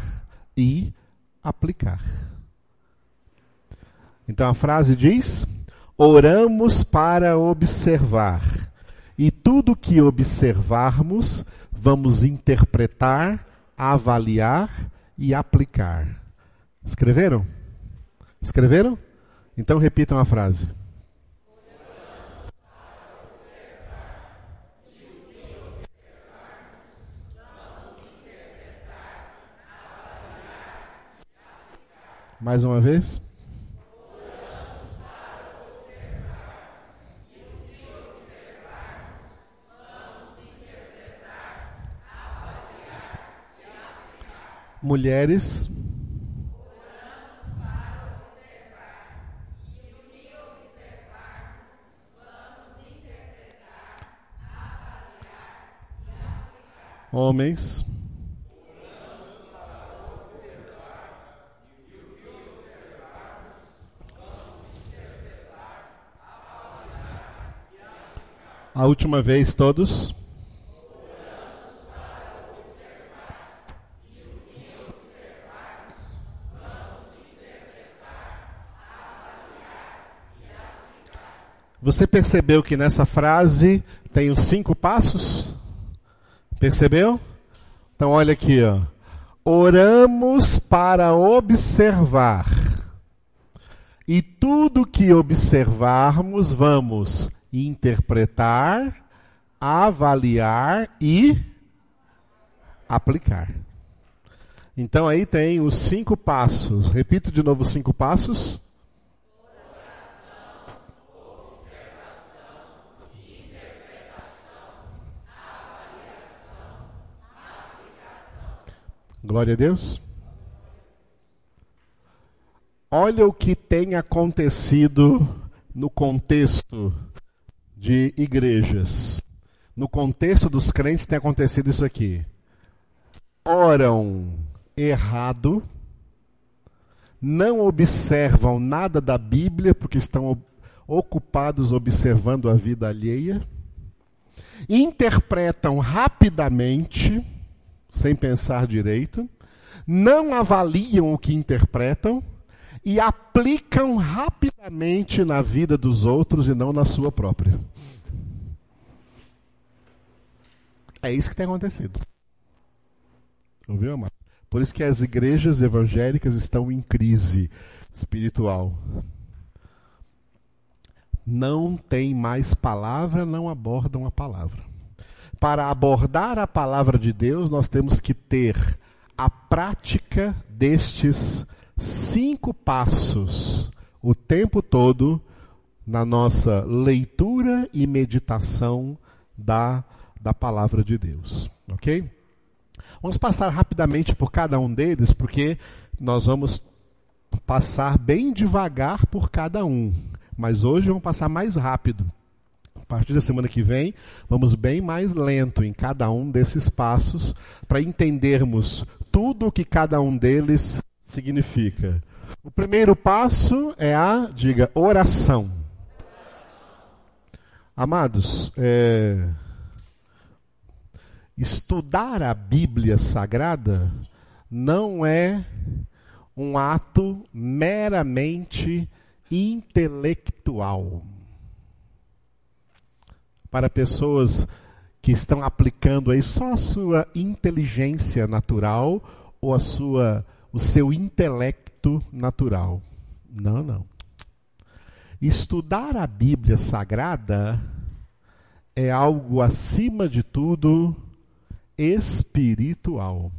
e aplicar. Então a frase diz: oramos para observar, tudo que observarmos, vamos interpretar, avaliar e aplicar. Escreveram? Escreveram? Então repitam a frase. Mais uma vez. Mulheres. Homens. A última vez, todos. Você percebeu que nessa frase tem os cinco passos? Percebeu? Então olha aqui, ó. Oramos para observar. E tudo que observarmos, vamos interpretar, avaliar e aplicar. Então aí tem os cinco passos. Repito de novo os cinco passos. Glória a Deus. Olha o que tem acontecido no contexto de igrejas, no contexto dos crentes, tem acontecido isso aqui. Oram errado, não observam nada da Bíblia, porque estão ocupados observando a vida alheia, interpretam rapidamente, sem pensar direito, não avaliam o que interpretam e aplicam rapidamente na vida dos outros e não na sua própria. É isso que tem acontecido. Ouviu, amado? Por isso que as igrejas evangélicas estão em crise espiritual. Não tem mais palavra, não abordam a palavra. Para abordar a palavra de Deus, nós temos que ter a prática destes cinco passos o tempo todo na nossa leitura e meditação da, da palavra de Deus. Ok? Vamos passar rapidamente por cada um deles, porque nós vamos passar bem devagar por cada um. Mas hoje vamos passar mais rápido. A partir da semana que vem, vamos bem mais lento em cada um desses passos para entendermos tudo o que cada um deles significa. O primeiro passo é a, diga, oração. Amados, é, estudar a Bíblia Sagrada não é um ato meramente intelectual. Para pessoas que estão aplicando aí só a sua inteligência natural ou a sua o seu intelecto natural. Não, não. Estudar a Bíblia Sagrada é algo, acima de tudo, espiritual.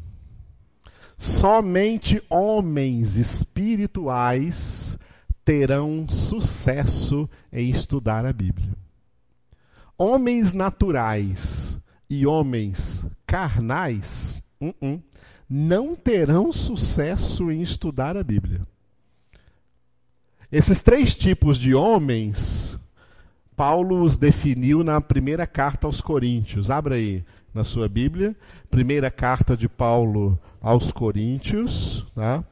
somente homens espirituais terão sucesso em estudar a Bíblia. Homens naturais e homens carnais uh -uh, não terão sucesso em estudar a Bíblia. Esses três tipos de homens, Paulo os definiu na primeira carta aos Coríntios. Abra aí na sua Bíblia, primeira carta de Paulo aos Coríntios, tá?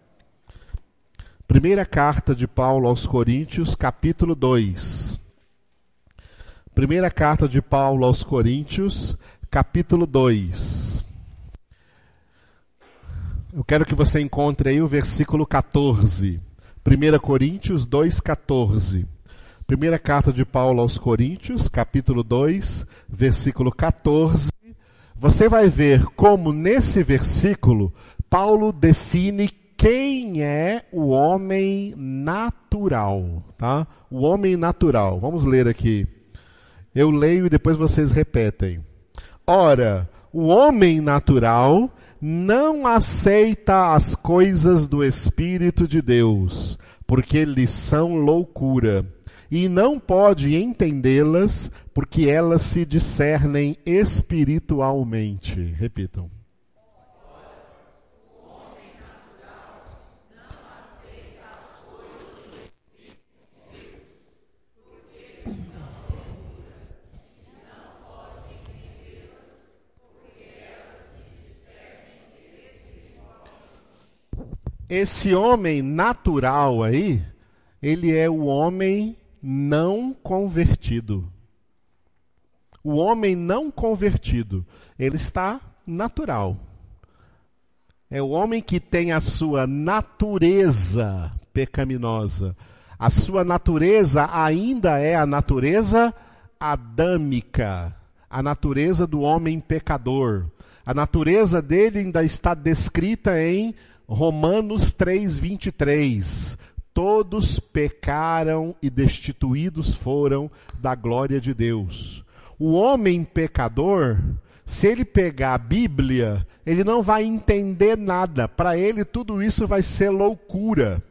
Primeira carta de Paulo aos Coríntios, capítulo 2. Primeira carta de Paulo aos Coríntios, capítulo 2. Eu quero que você encontre aí o versículo 14. 1 Coríntios 2,14. Primeira carta de Paulo aos Coríntios, capítulo 2, versículo 14. Você vai ver como nesse versículo Paulo define quem é o homem natural, tá? O homem natural. Vamos ler aqui. Eu leio e depois vocês repetem. Ora, o homem natural não aceita as coisas do Espírito de Deus, porque lhes são loucura, e não pode entendê-las, porque elas se discernem espiritualmente. Repitam. Esse homem natural aí, ele é o homem não convertido. O homem não convertido, ele está natural. É o homem que tem a sua natureza pecaminosa. A sua natureza ainda é a natureza adâmica, a natureza do homem pecador. A natureza dele ainda está descrita em Romanos 3:23. Todos pecaram e destituídos foram da glória de Deus. O homem pecador, se ele pegar a Bíblia, ele não vai entender nada. Para ele tudo isso vai ser loucura.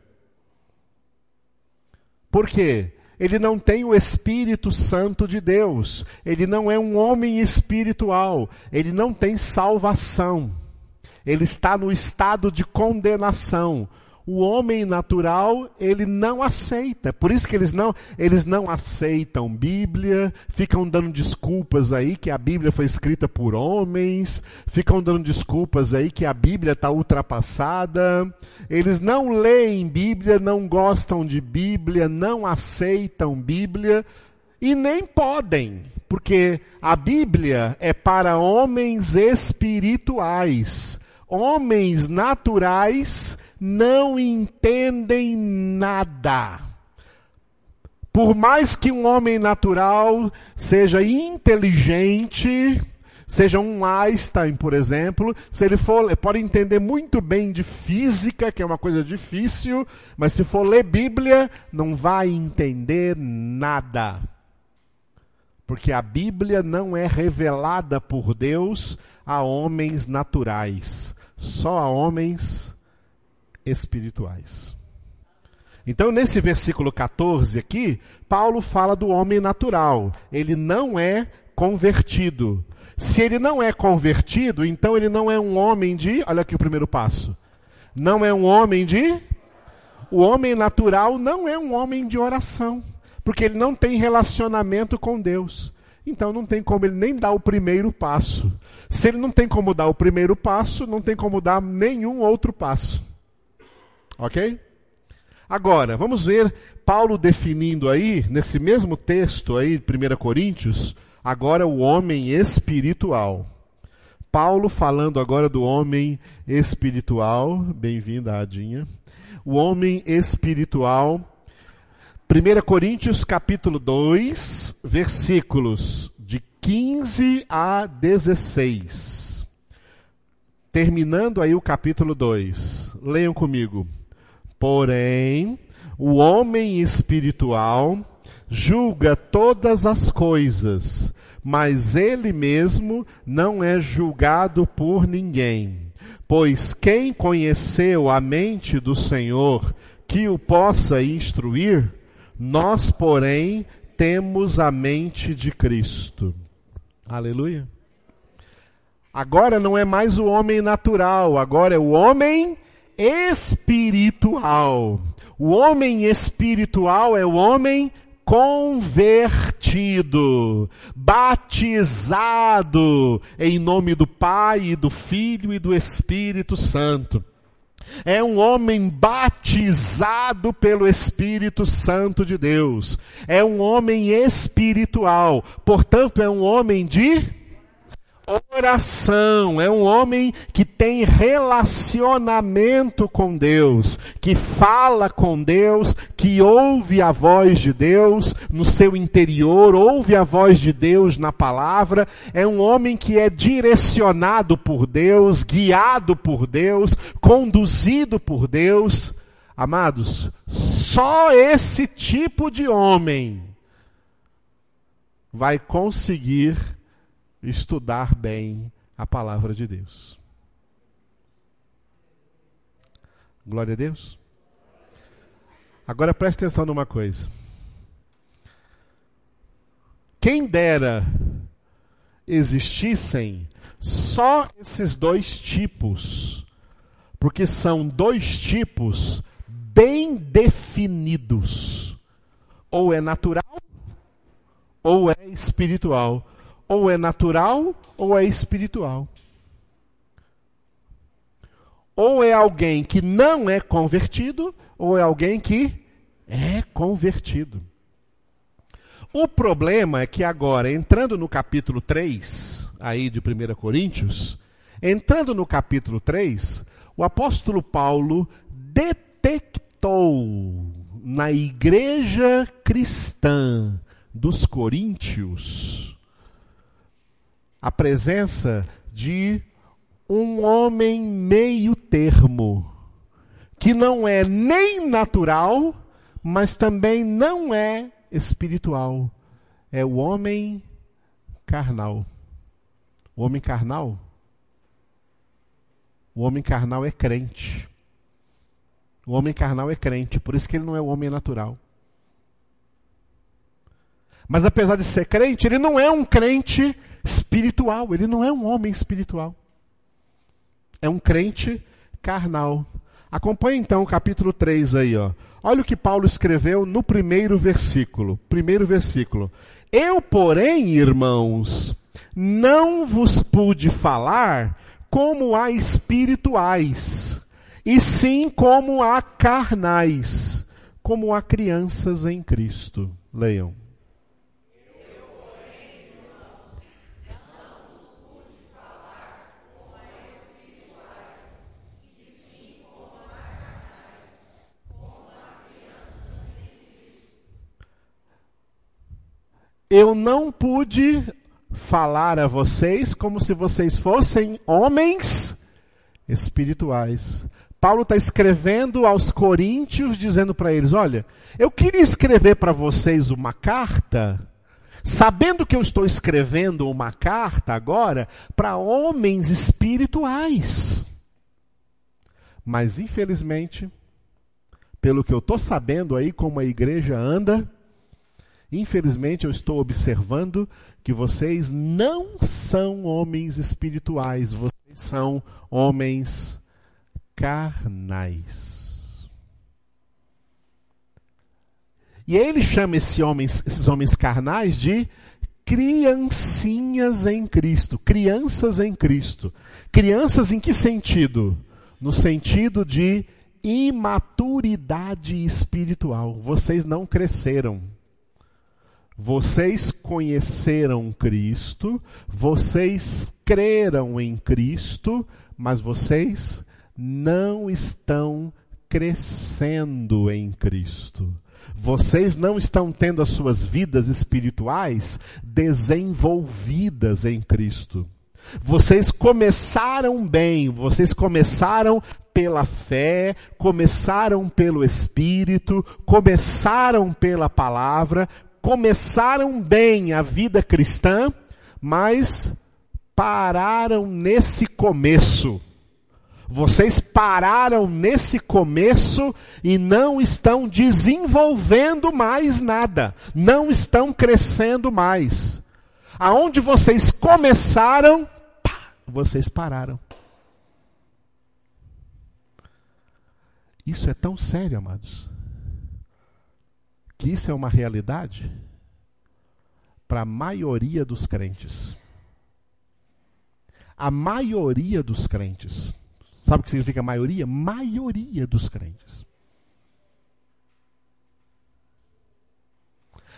Por quê? Ele não tem o Espírito Santo de Deus. Ele não é um homem espiritual. Ele não tem salvação ele está no estado de condenação. O homem natural, ele não aceita. Por isso que eles não, eles não aceitam Bíblia, ficam dando desculpas aí que a Bíblia foi escrita por homens, ficam dando desculpas aí que a Bíblia está ultrapassada. Eles não leem Bíblia, não gostam de Bíblia, não aceitam Bíblia e nem podem, porque a Bíblia é para homens espirituais homens naturais não entendem nada. Por mais que um homem natural seja inteligente, seja um Einstein, por exemplo, se ele for, pode entender muito bem de física, que é uma coisa difícil, mas se for ler Bíblia, não vai entender nada. Porque a Bíblia não é revelada por Deus a homens naturais só a homens espirituais. Então, nesse versículo 14 aqui, Paulo fala do homem natural. Ele não é convertido. Se ele não é convertido, então ele não é um homem de. Olha aqui o primeiro passo. Não é um homem de. O homem natural não é um homem de oração. Porque ele não tem relacionamento com Deus. Então não tem como ele nem dar o primeiro passo. Se ele não tem como dar o primeiro passo, não tem como dar nenhum outro passo. Ok? Agora, vamos ver Paulo definindo aí, nesse mesmo texto aí, 1 Coríntios, agora o homem espiritual. Paulo falando agora do homem espiritual. Bem-vinda, Adinha. O homem espiritual 1 Coríntios capítulo 2, versículos de 15 a 16. Terminando aí o capítulo 2. Leiam comigo. Porém, o homem espiritual julga todas as coisas, mas ele mesmo não é julgado por ninguém. Pois quem conheceu a mente do Senhor que o possa instruir, nós, porém, temos a mente de Cristo. Aleluia. Agora não é mais o homem natural, agora é o homem espiritual. O homem espiritual é o homem convertido, batizado em nome do Pai, e do Filho e do Espírito Santo. É um homem batizado pelo Espírito Santo de Deus. É um homem espiritual. Portanto, é um homem de oração, é um homem que tem relacionamento com Deus, que fala com Deus, que ouve a voz de Deus no seu interior, ouve a voz de Deus na palavra, é um homem que é direcionado por Deus, guiado por Deus, conduzido por Deus. Amados, só esse tipo de homem vai conseguir estudar bem a palavra de Deus. Glória a Deus. Agora preste atenção numa coisa. Quem dera existissem só esses dois tipos, porque são dois tipos bem definidos. Ou é natural, ou é espiritual ou é natural ou é espiritual. Ou é alguém que não é convertido, ou é alguém que é convertido. O problema é que agora, entrando no capítulo 3, aí de 1 Coríntios, entrando no capítulo 3, o apóstolo Paulo detectou na igreja cristã dos coríntios a presença de um homem meio termo, que não é nem natural, mas também não é espiritual. É o homem carnal. O homem carnal? O homem carnal é crente. O homem carnal é crente, por isso que ele não é o homem natural. Mas apesar de ser crente, ele não é um crente espiritual, ele não é um homem espiritual. É um crente carnal. Acompanhe então o capítulo 3 aí, ó. Olha o que Paulo escreveu no primeiro versículo. Primeiro versículo. Eu, porém, irmãos, não vos pude falar como a espirituais, e sim como a carnais, como a crianças em Cristo. Leiam. Eu não pude falar a vocês como se vocês fossem homens espirituais. Paulo está escrevendo aos coríntios, dizendo para eles: Olha, eu queria escrever para vocês uma carta, sabendo que eu estou escrevendo uma carta agora para homens espirituais. Mas, infelizmente, pelo que eu estou sabendo aí como a igreja anda, Infelizmente, eu estou observando que vocês não são homens espirituais, vocês são homens carnais. E ele chama esse homens, esses homens carnais de criancinhas em Cristo, crianças em Cristo. Crianças em que sentido? No sentido de imaturidade espiritual. Vocês não cresceram. Vocês conheceram Cristo, vocês creram em Cristo, mas vocês não estão crescendo em Cristo. Vocês não estão tendo as suas vidas espirituais desenvolvidas em Cristo. Vocês começaram bem, vocês começaram pela fé, começaram pelo Espírito, começaram pela palavra, começaram bem a vida cristã, mas pararam nesse começo. Vocês pararam nesse começo e não estão desenvolvendo mais nada, não estão crescendo mais. Aonde vocês começaram, pá, vocês pararam. Isso é tão sério, amados, que isso é uma realidade para a maioria dos crentes. A maioria dos crentes Sabe o que significa maioria? Maioria dos crentes.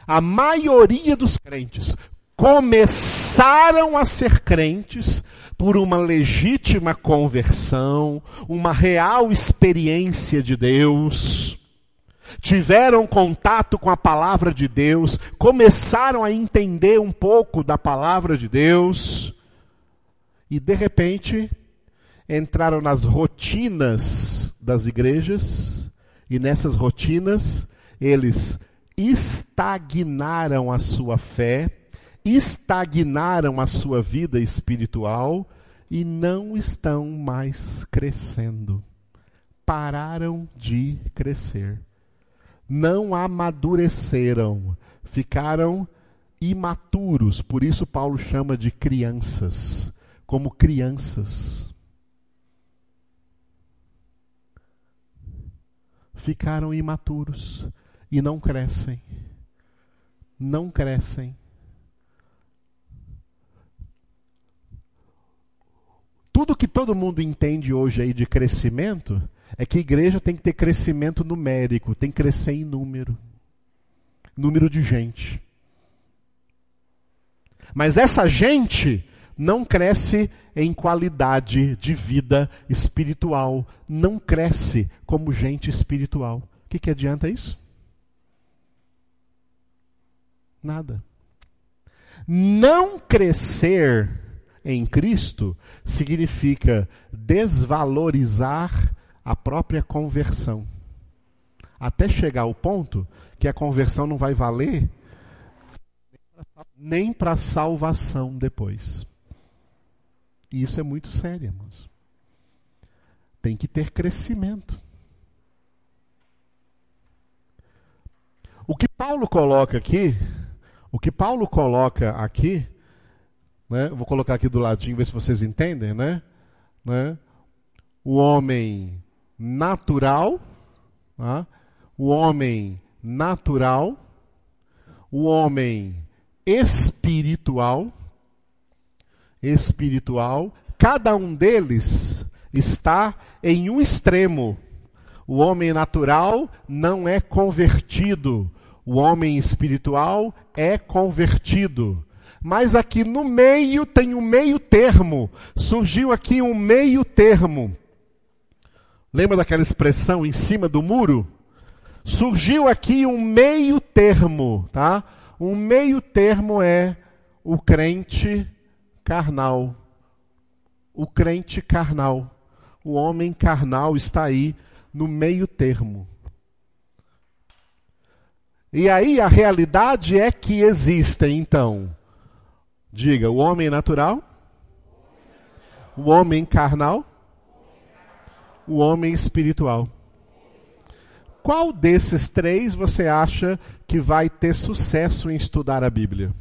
A maioria dos crentes começaram a ser crentes por uma legítima conversão, uma real experiência de Deus. Tiveram contato com a palavra de Deus, começaram a entender um pouco da palavra de Deus, e de repente entraram nas rotinas das igrejas e nessas rotinas eles estagnaram a sua fé, estagnaram a sua vida espiritual e não estão mais crescendo. Pararam de crescer. Não amadureceram, ficaram imaturos, por isso Paulo chama de crianças, como crianças. ficaram imaturos e não crescem. Não crescem. Tudo que todo mundo entende hoje aí de crescimento é que a igreja tem que ter crescimento numérico, tem que crescer em número. Número de gente. Mas essa gente não cresce em qualidade de vida espiritual, não cresce como gente espiritual. O que, que adianta isso? Nada. Não crescer em Cristo significa desvalorizar a própria conversão. Até chegar ao ponto que a conversão não vai valer nem para salvação depois. E isso é muito sério, irmãos. Tem que ter crescimento. O que Paulo coloca aqui, o que Paulo coloca aqui, né, vou colocar aqui do ladinho, ver se vocês entendem, né? né o homem natural, tá? o homem natural, o homem espiritual, espiritual, cada um deles está em um extremo. O homem natural não é convertido, o homem espiritual é convertido. Mas aqui no meio tem um meio termo. Surgiu aqui um meio termo. Lembra daquela expressão em cima do muro? Surgiu aqui um meio termo, tá? Um meio termo é o crente carnal. O crente carnal. O homem carnal está aí no meio termo. E aí a realidade é que existem, então, diga, o homem natural, o homem carnal, o homem espiritual. Qual desses três você acha que vai ter sucesso em estudar a Bíblia?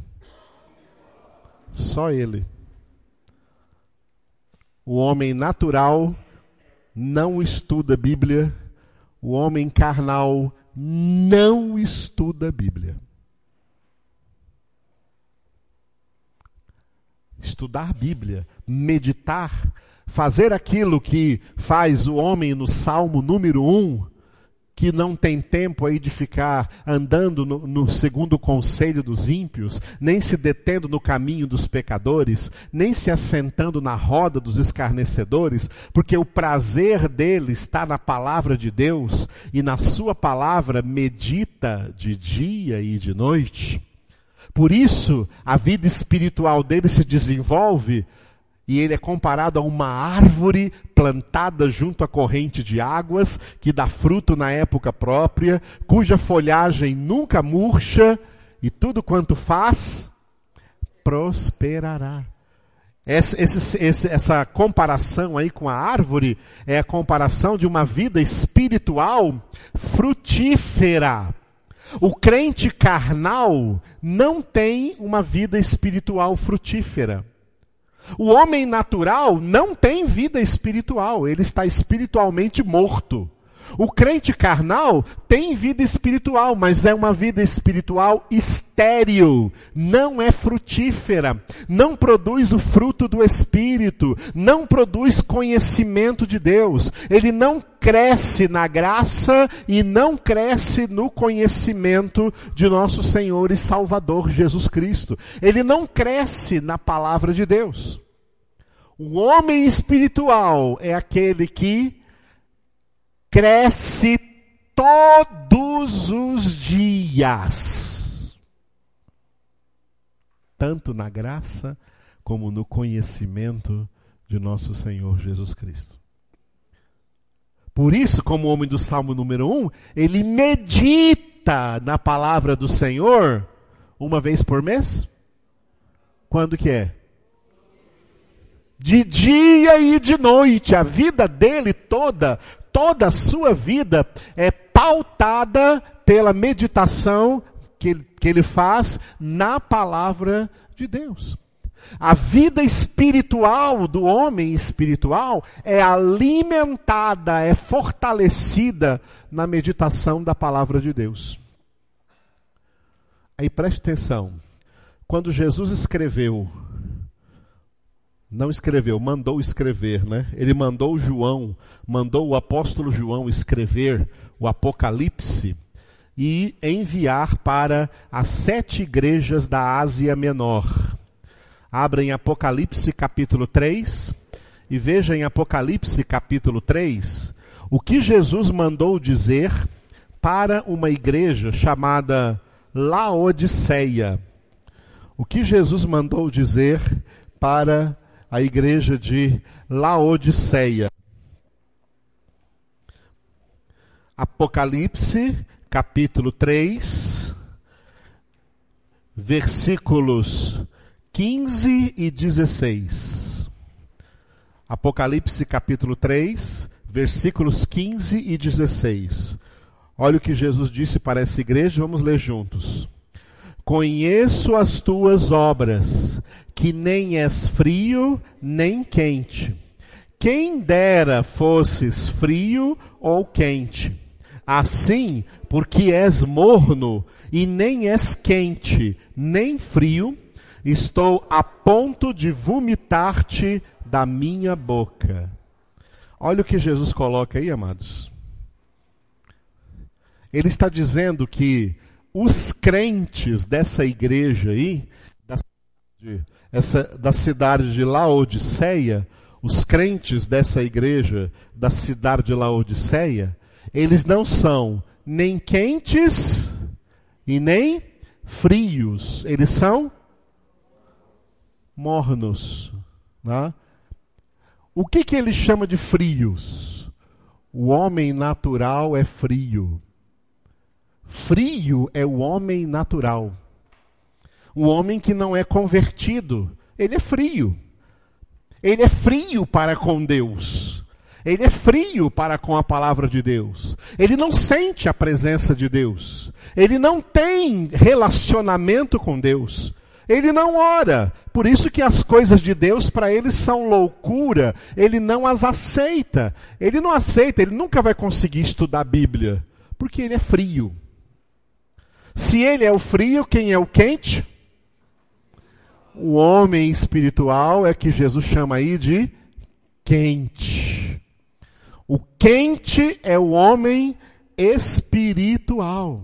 Só ele. O homem natural não estuda Bíblia, o homem carnal não estuda Bíblia. Estudar Bíblia, meditar, fazer aquilo que faz o homem no Salmo número 1, que não tem tempo aí de ficar andando no, no, segundo conselho dos ímpios, nem se detendo no caminho dos pecadores, nem se assentando na roda dos escarnecedores, porque o prazer dele está na palavra de Deus e na sua palavra medita de dia e de noite. Por isso, a vida espiritual dele se desenvolve e ele é comparado a uma árvore plantada junto à corrente de águas, que dá fruto na época própria, cuja folhagem nunca murcha, e tudo quanto faz, prosperará. Esse, esse, essa comparação aí com a árvore é a comparação de uma vida espiritual frutífera. O crente carnal não tem uma vida espiritual frutífera. O homem natural não tem vida espiritual, ele está espiritualmente morto. O crente carnal tem vida espiritual, mas é uma vida espiritual estéril, não é frutífera, não produz o fruto do Espírito, não produz conhecimento de Deus, ele não cresce na graça e não cresce no conhecimento de nosso Senhor e Salvador Jesus Cristo. Ele não cresce na palavra de Deus. O homem espiritual é aquele que cresce todos os dias, tanto na graça como no conhecimento de nosso Senhor Jesus Cristo. Por isso, como homem do Salmo número 1, ele medita na palavra do Senhor uma vez por mês? Quando que é? De dia e de noite. A vida dele toda toda a sua vida é pautada pela meditação que, que ele faz na palavra de Deus. A vida espiritual do homem espiritual é alimentada, é fortalecida na meditação da palavra de Deus. Aí preste atenção. Quando Jesus escreveu não escreveu, mandou escrever, né? Ele mandou João, mandou o apóstolo João escrever o Apocalipse e enviar para as sete igrejas da Ásia Menor. Abrem Apocalipse capítulo 3 e vejam em Apocalipse capítulo 3 o que Jesus mandou dizer para uma igreja chamada Laodiceia. O que Jesus mandou dizer para a igreja de Laodiceia. Apocalipse, capítulo 3, versículos 15 e 16. Apocalipse, capítulo 3, versículos 15 e 16. Olha o que Jesus disse para essa igreja, vamos ler juntos. Conheço as tuas obras, que nem és frio nem quente. Quem dera fosses frio ou quente. Assim, porque és morno e nem és quente nem frio, estou a ponto de vomitar-te da minha boca. Olha o que Jesus coloca aí, amados. Ele está dizendo que os crentes dessa igreja aí, da, de, essa, da cidade de Laodiceia, os crentes dessa igreja da cidade de Laodiceia, eles não são nem quentes e nem frios, eles são mornos. Né? O que, que ele chama de frios? O homem natural é frio. Frio é o homem natural. O homem que não é convertido, ele é frio. Ele é frio para com Deus. Ele é frio para com a palavra de Deus. Ele não sente a presença de Deus. Ele não tem relacionamento com Deus. Ele não ora. Por isso que as coisas de Deus para ele são loucura. Ele não as aceita. Ele não aceita, ele nunca vai conseguir estudar a Bíblia, porque ele é frio. Se ele é o frio, quem é o quente? O homem espiritual é que Jesus chama aí de quente. O quente é o homem espiritual.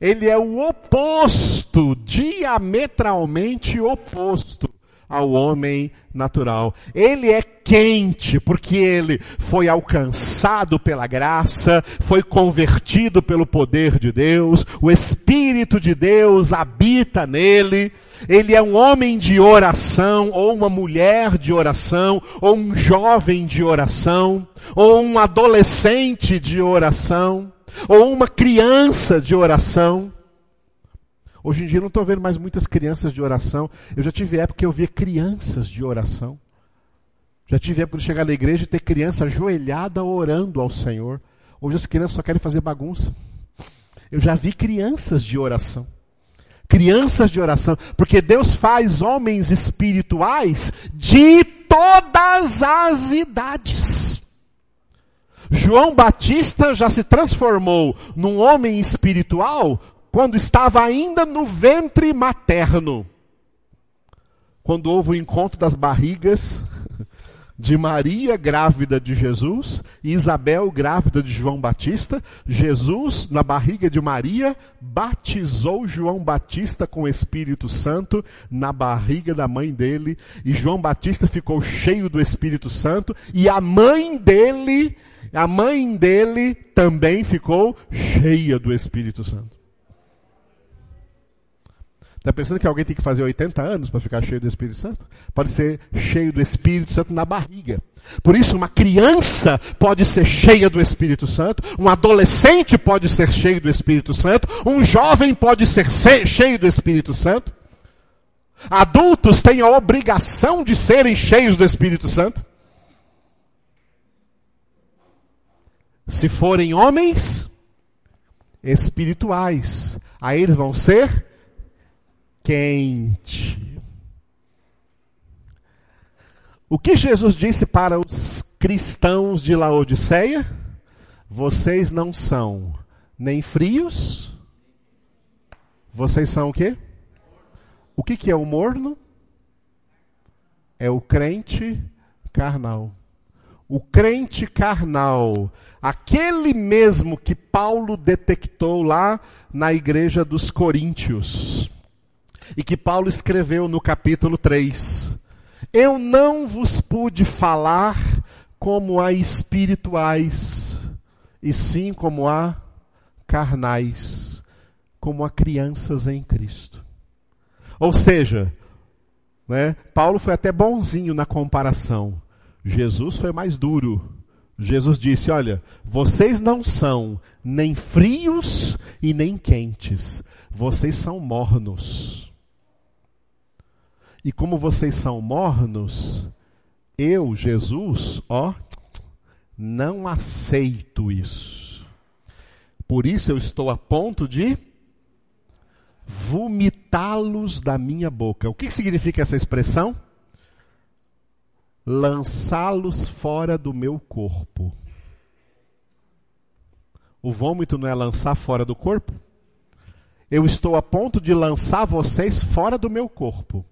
Ele é o oposto, diametralmente oposto ao homem natural. Ele é quente porque ele foi alcançado pela graça, foi convertido pelo poder de Deus, o Espírito de Deus habita nele. Ele é um homem de oração, ou uma mulher de oração, ou um jovem de oração, ou um adolescente de oração, ou uma criança de oração. Hoje em dia eu não estou vendo mais muitas crianças de oração. Eu já tive época que eu via crianças de oração. Já tive época de chegar na igreja e ter criança ajoelhada orando ao Senhor. Hoje as crianças só querem fazer bagunça. Eu já vi crianças de oração. Crianças de oração. Porque Deus faz homens espirituais de todas as idades. João Batista já se transformou num homem espiritual quando estava ainda no ventre materno. Quando houve o encontro das barrigas de Maria grávida de Jesus e Isabel grávida de João Batista, Jesus, na barriga de Maria, batizou João Batista com o Espírito Santo na barriga da mãe dele, e João Batista ficou cheio do Espírito Santo, e a mãe dele, a mãe dele também ficou cheia do Espírito Santo. Está pensando que alguém tem que fazer 80 anos para ficar cheio do Espírito Santo? Pode ser cheio do Espírito Santo na barriga. Por isso, uma criança pode ser cheia do Espírito Santo, um adolescente pode ser cheio do Espírito Santo, um jovem pode ser cheio do Espírito Santo. Adultos têm a obrigação de serem cheios do Espírito Santo. Se forem homens espirituais, aí eles vão ser quente. O que Jesus disse para os cristãos de Laodiceia? Vocês não são nem frios. Vocês são o quê? O que, que é o morno? É o crente carnal. O crente carnal, aquele mesmo que Paulo detectou lá na igreja dos Coríntios e que Paulo escreveu no capítulo 3. Eu não vos pude falar como a espirituais, e sim como a carnais, como a crianças em Cristo. Ou seja, né, Paulo foi até bonzinho na comparação. Jesus foi mais duro. Jesus disse: Olha, vocês não são nem frios e nem quentes, vocês são mornos. E como vocês são mornos, eu, Jesus, ó, não aceito isso. Por isso eu estou a ponto de vomitá-los da minha boca. O que significa essa expressão? Lançá-los fora do meu corpo. O vômito não é lançar fora do corpo? Eu estou a ponto de lançar vocês fora do meu corpo.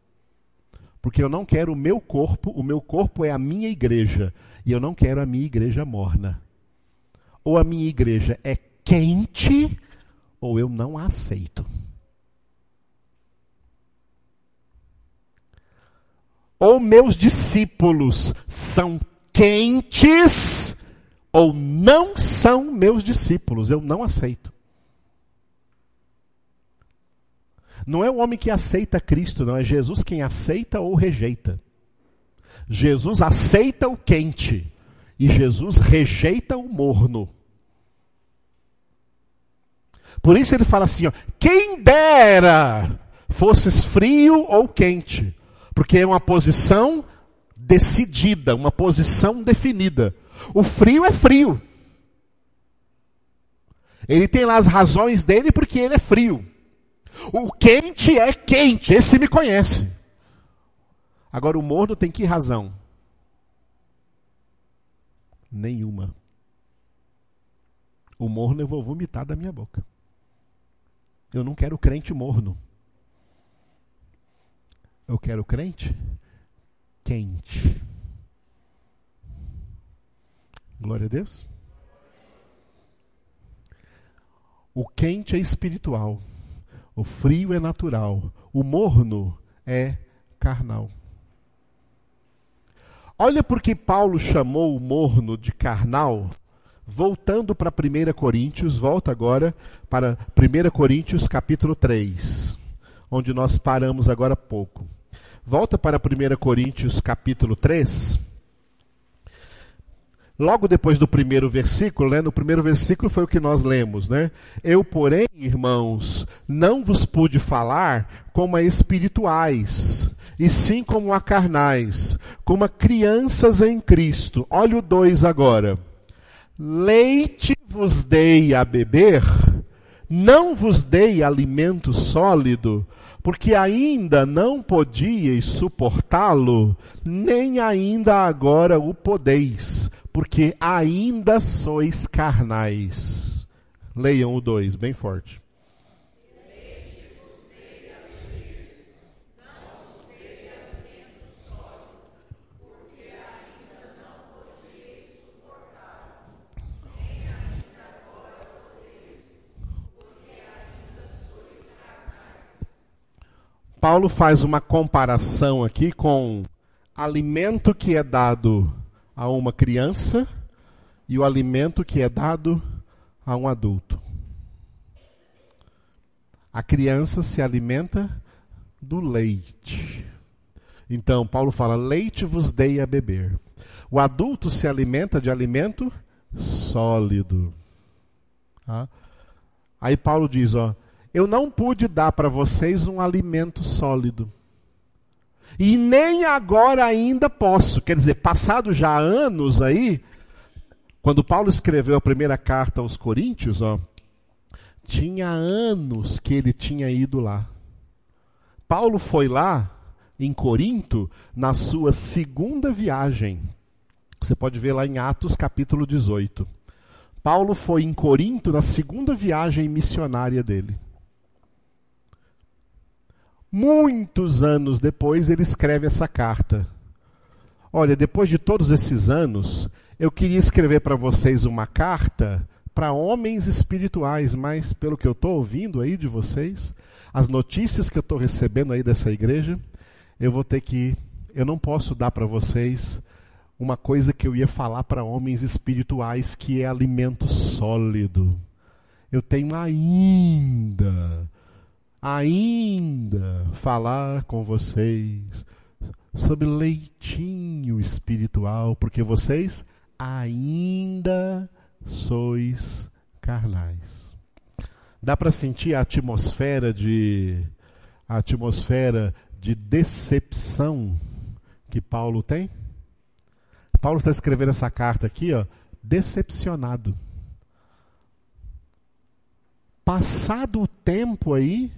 Porque eu não quero o meu corpo, o meu corpo é a minha igreja. E eu não quero a minha igreja morna. Ou a minha igreja é quente, ou eu não a aceito. Ou meus discípulos são quentes, ou não são meus discípulos. Eu não aceito. Não é o homem que aceita Cristo, não, é Jesus quem aceita ou rejeita. Jesus aceita o quente e Jesus rejeita o morno. Por isso ele fala assim: ó, quem dera fosses frio ou quente, porque é uma posição decidida, uma posição definida. O frio é frio. Ele tem lá as razões dele porque ele é frio. O quente é quente, esse me conhece. Agora o morno tem que razão? Nenhuma. O morno eu vou vomitar da minha boca. Eu não quero crente morno. Eu quero crente quente. Glória a Deus. O quente é espiritual. O frio é natural, o morno é carnal. Olha porque Paulo chamou o morno de carnal, voltando para 1 Coríntios, volta agora para 1 Coríntios capítulo 3, onde nós paramos agora há pouco. Volta para 1 Coríntios capítulo 3, logo depois do primeiro versículo, né? No primeiro versículo foi o que nós lemos, né? Eu, porém, irmãos, não vos pude falar como a espirituais, e sim como a carnais, como a crianças em Cristo. Olha o 2 agora. Leite vos dei a beber, não vos dei alimento sólido, porque ainda não podíeis suportá-lo, nem ainda agora o podeis, porque ainda sois carnais. Leiam o 2, bem forte. Paulo faz uma comparação aqui com alimento que é dado a uma criança e o alimento que é dado a um adulto. A criança se alimenta do leite. Então, Paulo fala: leite vos dei a beber. O adulto se alimenta de alimento sólido. Tá? Aí Paulo diz: ó, eu não pude dar para vocês um alimento sólido. E nem agora ainda posso. Quer dizer, passado já anos aí, quando Paulo escreveu a primeira carta aos Coríntios, ó, tinha anos que ele tinha ido lá. Paulo foi lá em Corinto na sua segunda viagem. Você pode ver lá em Atos capítulo 18. Paulo foi em Corinto na segunda viagem missionária dele. Muitos anos depois, ele escreve essa carta. Olha, depois de todos esses anos, eu queria escrever para vocês uma carta para homens espirituais, mas pelo que eu estou ouvindo aí de vocês, as notícias que eu estou recebendo aí dessa igreja, eu vou ter que. Eu não posso dar para vocês uma coisa que eu ia falar para homens espirituais, que é alimento sólido. Eu tenho ainda ainda falar com vocês sobre leitinho espiritual, porque vocês ainda sois carnais. Dá para sentir a atmosfera de a atmosfera de decepção que Paulo tem? Paulo está escrevendo essa carta aqui, ó, decepcionado. Passado o tempo aí,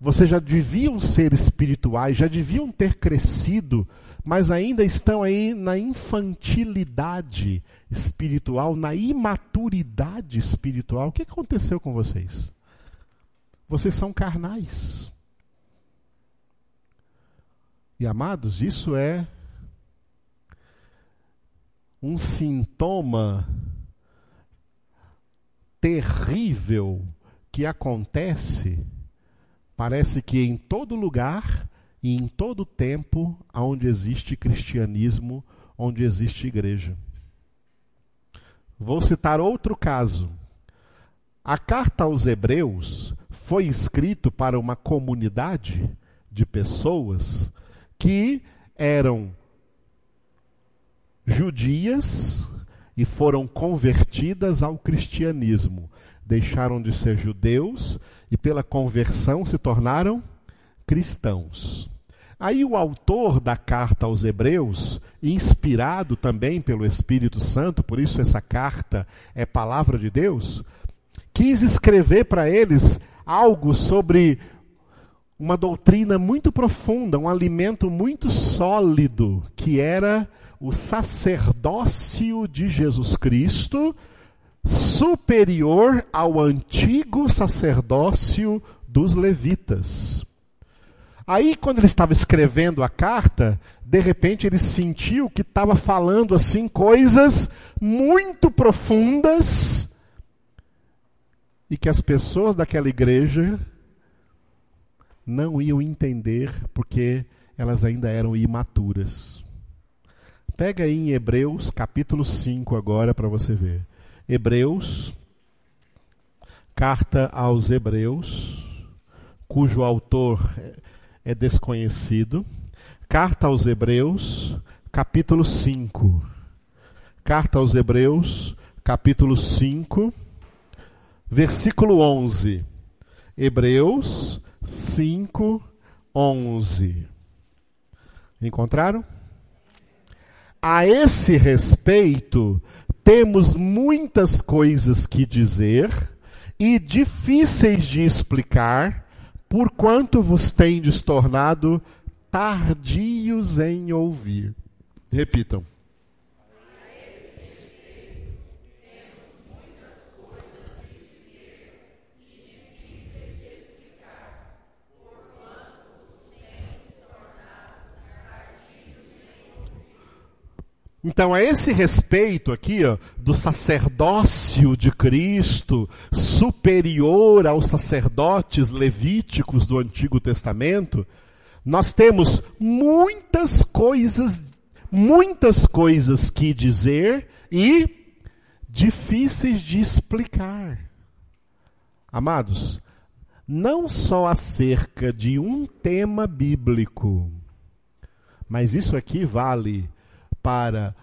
vocês já deviam ser espirituais, já deviam ter crescido, mas ainda estão aí na infantilidade espiritual, na imaturidade espiritual. O que aconteceu com vocês? Vocês são carnais. E amados, isso é um sintoma terrível que acontece Parece que em todo lugar e em todo tempo onde existe cristianismo, onde existe igreja. Vou citar outro caso. A carta aos Hebreus foi escrita para uma comunidade de pessoas que eram judias e foram convertidas ao cristianismo deixaram de ser judeus e, pela conversão, se tornaram cristãos. Aí o autor da carta aos Hebreus, inspirado também pelo Espírito Santo, por isso essa carta é palavra de Deus, quis escrever para eles algo sobre uma doutrina muito profunda, um alimento muito sólido, que era o sacerdócio de Jesus Cristo superior ao antigo sacerdócio dos levitas. Aí, quando ele estava escrevendo a carta, de repente ele sentiu que estava falando assim coisas muito profundas e que as pessoas daquela igreja não iam entender porque elas ainda eram imaturas. Pega aí em Hebreus capítulo 5 agora para você ver. Hebreus, carta aos Hebreus, cujo autor é desconhecido. Carta aos Hebreus, capítulo 5. Carta aos Hebreus, capítulo 5, versículo 11. Hebreus 5, 11. Encontraram? A esse respeito, temos muitas coisas que dizer e difíceis de explicar, porquanto vos tendes tornado tardios em ouvir. Repitam. Então, a esse respeito aqui, ó, do sacerdócio de Cristo, superior aos sacerdotes levíticos do Antigo Testamento, nós temos muitas coisas, muitas coisas que dizer e difíceis de explicar. Amados, não só acerca de um tema bíblico, mas isso aqui vale para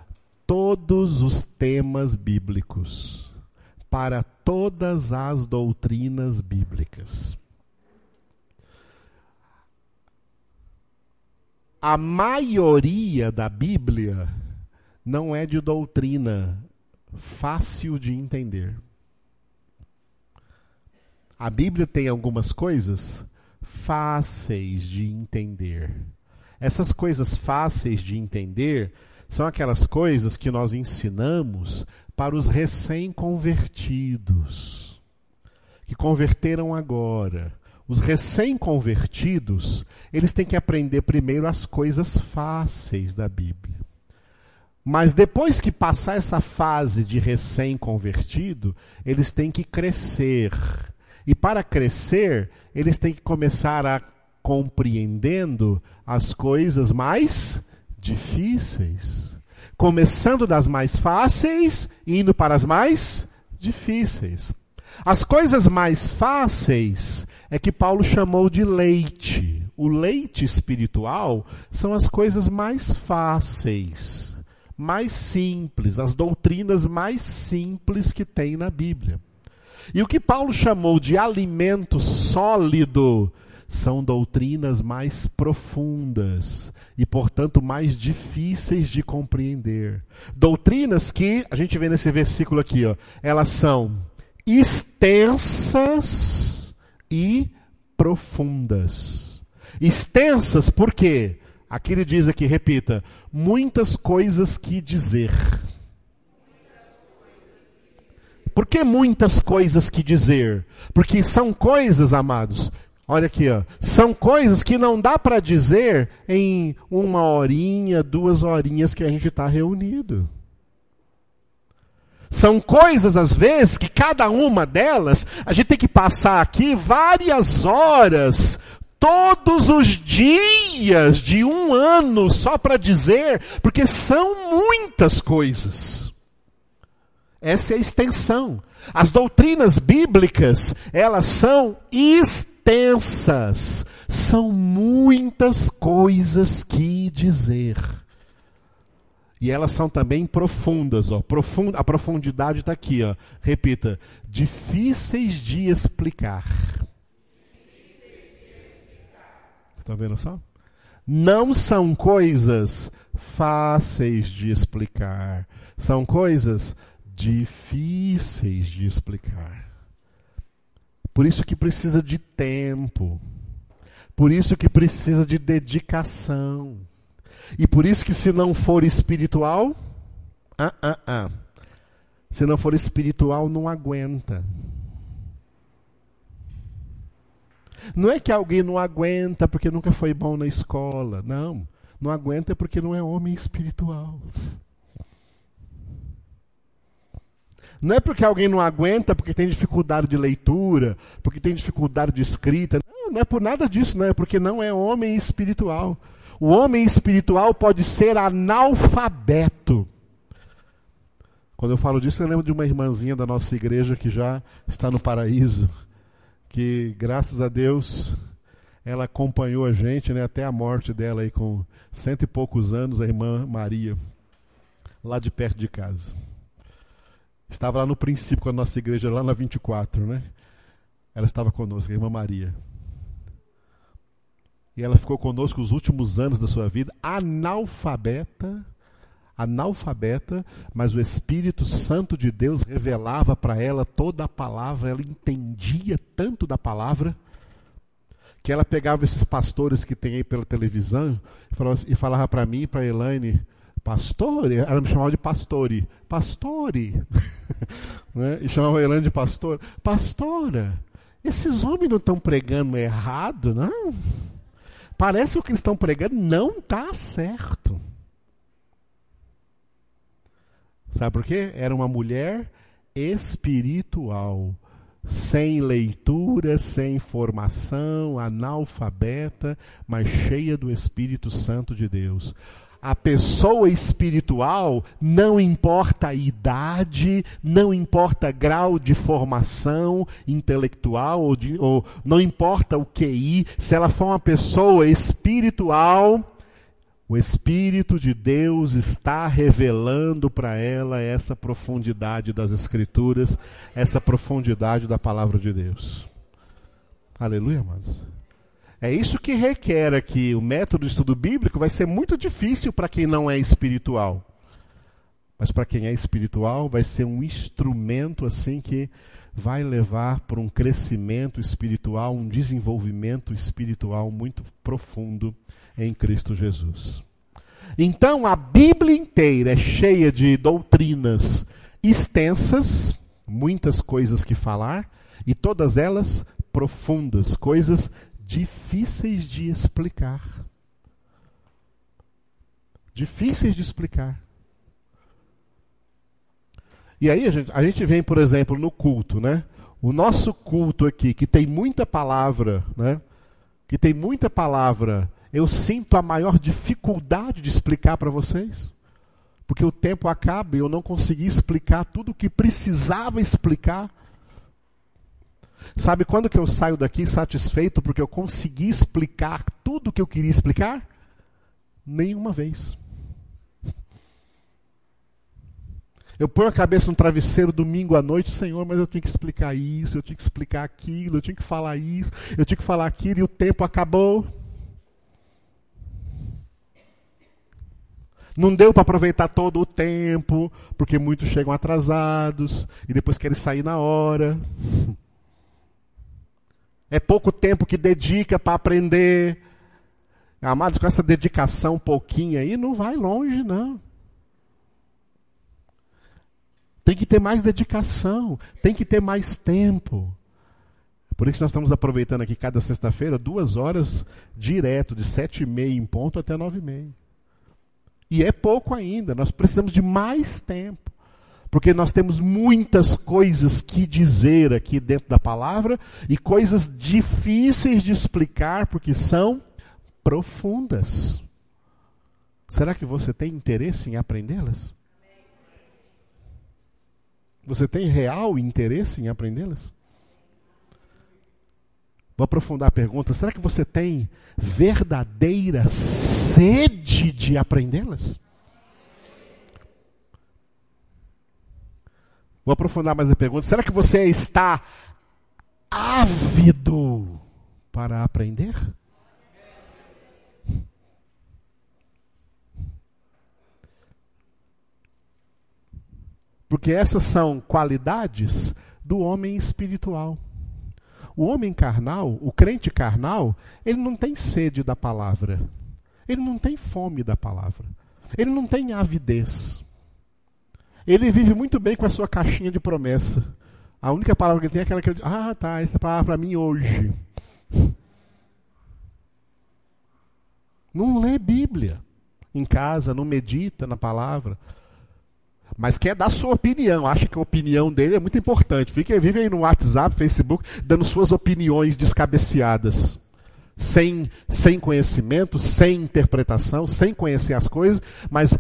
todos os temas bíblicos, para todas as doutrinas bíblicas. A maioria da Bíblia não é de doutrina fácil de entender. A Bíblia tem algumas coisas fáceis de entender. Essas coisas fáceis de entender são aquelas coisas que nós ensinamos para os recém-convertidos, que converteram agora. Os recém-convertidos, eles têm que aprender primeiro as coisas fáceis da Bíblia. Mas depois que passar essa fase de recém-convertido, eles têm que crescer. E para crescer, eles têm que começar a compreendendo as coisas mais difíceis. Começando das mais fáceis e indo para as mais difíceis. As coisas mais fáceis é que Paulo chamou de leite. O leite espiritual são as coisas mais fáceis, mais simples, as doutrinas mais simples que tem na Bíblia. E o que Paulo chamou de alimento sólido são doutrinas mais profundas e, portanto, mais difíceis de compreender. Doutrinas que, a gente vê nesse versículo aqui, ó, elas são extensas e profundas. Extensas por quê? Aqui ele diz aqui, repita, muitas coisas que dizer. Por que muitas coisas que dizer? Porque são coisas, amados, Olha aqui, ó. São coisas que não dá para dizer em uma horinha, duas horinhas que a gente está reunido. São coisas, às vezes, que cada uma delas, a gente tem que passar aqui várias horas, todos os dias de um ano, só para dizer, porque são muitas coisas. Essa é a extensão. As doutrinas bíblicas, elas são extensas extensas, são muitas coisas que dizer. E elas são também profundas, ó. Profund, a profundidade está aqui, ó. Repita: difíceis de explicar. Está vendo só? Não são coisas fáceis de explicar. São coisas difíceis de explicar. Por isso que precisa de tempo. Por isso que precisa de dedicação. E por isso que se não for espiritual, ah, ah, ah. Se não for espiritual, não aguenta. Não é que alguém não aguenta porque nunca foi bom na escola. Não. Não aguenta porque não é homem espiritual. Não é porque alguém não aguenta, porque tem dificuldade de leitura, porque tem dificuldade de escrita. Não, não é por nada disso, não é porque não é homem espiritual. O homem espiritual pode ser analfabeto. Quando eu falo disso, eu lembro de uma irmãzinha da nossa igreja que já está no paraíso, que graças a Deus ela acompanhou a gente né, até a morte dela aí com cento e poucos anos, a irmã Maria. lá de perto de casa. Estava lá no princípio com a nossa igreja, lá na 24, né? Ela estava conosco, a irmã Maria. E ela ficou conosco os últimos anos da sua vida, analfabeta, analfabeta, mas o Espírito Santo de Deus revelava para ela toda a palavra, ela entendia tanto da palavra, que ela pegava esses pastores que tem aí pela televisão e falava, falava para mim e para Elaine, pastore, ela me chamava de pastore, pastore, né? e chamava a Elaine de pastor, pastora, esses homens não estão pregando errado, não? Parece que o que eles estão pregando não está certo. Sabe por quê? Era uma mulher espiritual, sem leitura, sem formação, analfabeta, mas cheia do Espírito Santo de Deus a pessoa espiritual, não importa a idade, não importa grau de formação intelectual, ou, de, ou não importa o QI, se ela for uma pessoa espiritual, o Espírito de Deus está revelando para ela essa profundidade das Escrituras, essa profundidade da palavra de Deus. Aleluia, amados. É isso que requer aqui. O método de estudo bíblico vai ser muito difícil para quem não é espiritual. Mas para quem é espiritual, vai ser um instrumento assim que vai levar para um crescimento espiritual, um desenvolvimento espiritual muito profundo em Cristo Jesus. Então, a Bíblia inteira é cheia de doutrinas extensas, muitas coisas que falar, e todas elas profundas, coisas difíceis de explicar. Difíceis de explicar. E aí a gente, a gente vem, por exemplo, no culto, né? O nosso culto aqui, que tem muita palavra, né? Que tem muita palavra, eu sinto a maior dificuldade de explicar para vocês. Porque o tempo acaba e eu não consegui explicar tudo o que precisava explicar Sabe quando que eu saio daqui satisfeito porque eu consegui explicar tudo o que eu queria explicar? Nenhuma vez. Eu ponho a cabeça no travesseiro domingo à noite, Senhor, mas eu tenho que explicar isso, eu tenho que explicar aquilo, eu tenho que falar isso, eu tenho que falar aquilo e o tempo acabou. Não deu para aproveitar todo o tempo, porque muitos chegam atrasados e depois querem sair na hora. É pouco tempo que dedica para aprender. Amados, com essa dedicação pouquinho aí, não vai longe, não. Tem que ter mais dedicação, tem que ter mais tempo. Por isso nós estamos aproveitando aqui cada sexta-feira duas horas direto, de sete e meia em ponto até nove e meia. E é pouco ainda, nós precisamos de mais tempo porque nós temos muitas coisas que dizer aqui dentro da palavra e coisas difíceis de explicar porque são profundas. Será que você tem interesse em aprendê-las? Você tem real interesse em aprendê-las? Vou aprofundar a pergunta: será que você tem verdadeira sede de aprendê-las? Vou aprofundar mais a pergunta. Será que você está ávido para aprender? Porque essas são qualidades do homem espiritual. O homem carnal, o crente carnal, ele não tem sede da palavra. Ele não tem fome da palavra. Ele não tem avidez. Ele vive muito bem com a sua caixinha de promessa. A única palavra que ele tem é aquela que ele diz, ah, tá, essa é palavra para mim hoje. Não lê Bíblia em casa, não medita na palavra. Mas quer dar sua opinião, acha que a opinião dele é muito importante. Fica, vive aí no WhatsApp, Facebook, dando suas opiniões descabeceadas. Sem, sem conhecimento, sem interpretação, sem conhecer as coisas, mas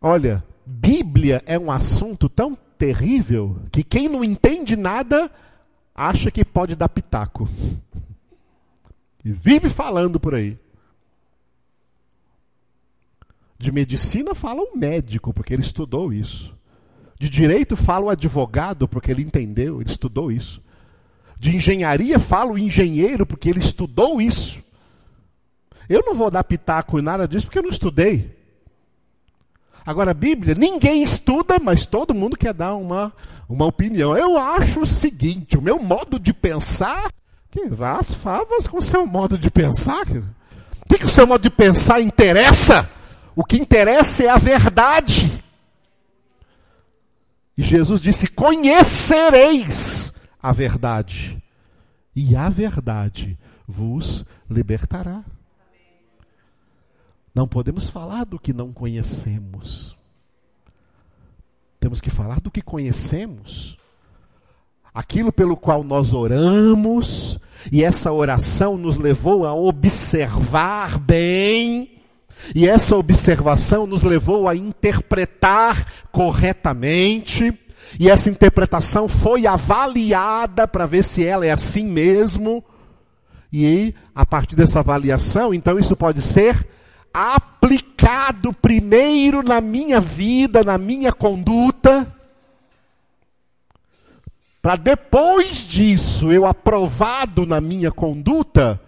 olha, Bíblia é um assunto tão terrível que quem não entende nada acha que pode dar pitaco. E vive falando por aí. De medicina fala o médico, porque ele estudou isso. De direito fala o advogado, porque ele entendeu, ele estudou isso. De engenharia fala o engenheiro, porque ele estudou isso. Eu não vou dar pitaco em nada disso, porque eu não estudei. Agora, a Bíblia, ninguém estuda, mas todo mundo quer dar uma, uma opinião. Eu acho o seguinte: o meu modo de pensar, que vá as favas com o seu modo de pensar. O que, que o seu modo de pensar interessa? O que interessa é a verdade. E Jesus disse: Conhecereis a verdade, e a verdade vos libertará. Não podemos falar do que não conhecemos. Temos que falar do que conhecemos. Aquilo pelo qual nós oramos, e essa oração nos levou a observar bem, e essa observação nos levou a interpretar corretamente, e essa interpretação foi avaliada para ver se ela é assim mesmo. E a partir dessa avaliação, então isso pode ser aplicado primeiro na minha vida, na minha conduta, para depois disso, eu aprovado na minha conduta,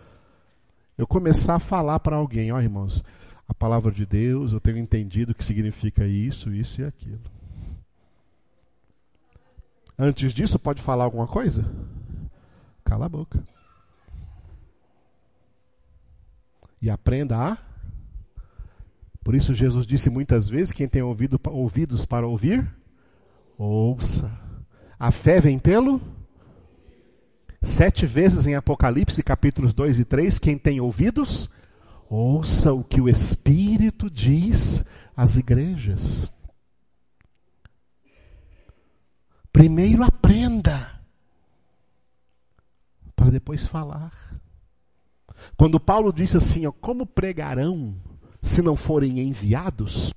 eu começar a falar para alguém, ó oh, irmãos, a palavra de Deus, eu tenho entendido que significa isso, isso e aquilo. Antes disso, pode falar alguma coisa? Cala a boca. E aprenda a por isso Jesus disse muitas vezes: quem tem ouvido, ouvidos para ouvir, ouça. A fé vem pelo? Sete vezes em Apocalipse, capítulos 2 e 3, quem tem ouvidos, ouça o que o Espírito diz às igrejas. Primeiro aprenda, para depois falar. Quando Paulo disse assim, ó, como pregarão se não forem enviados?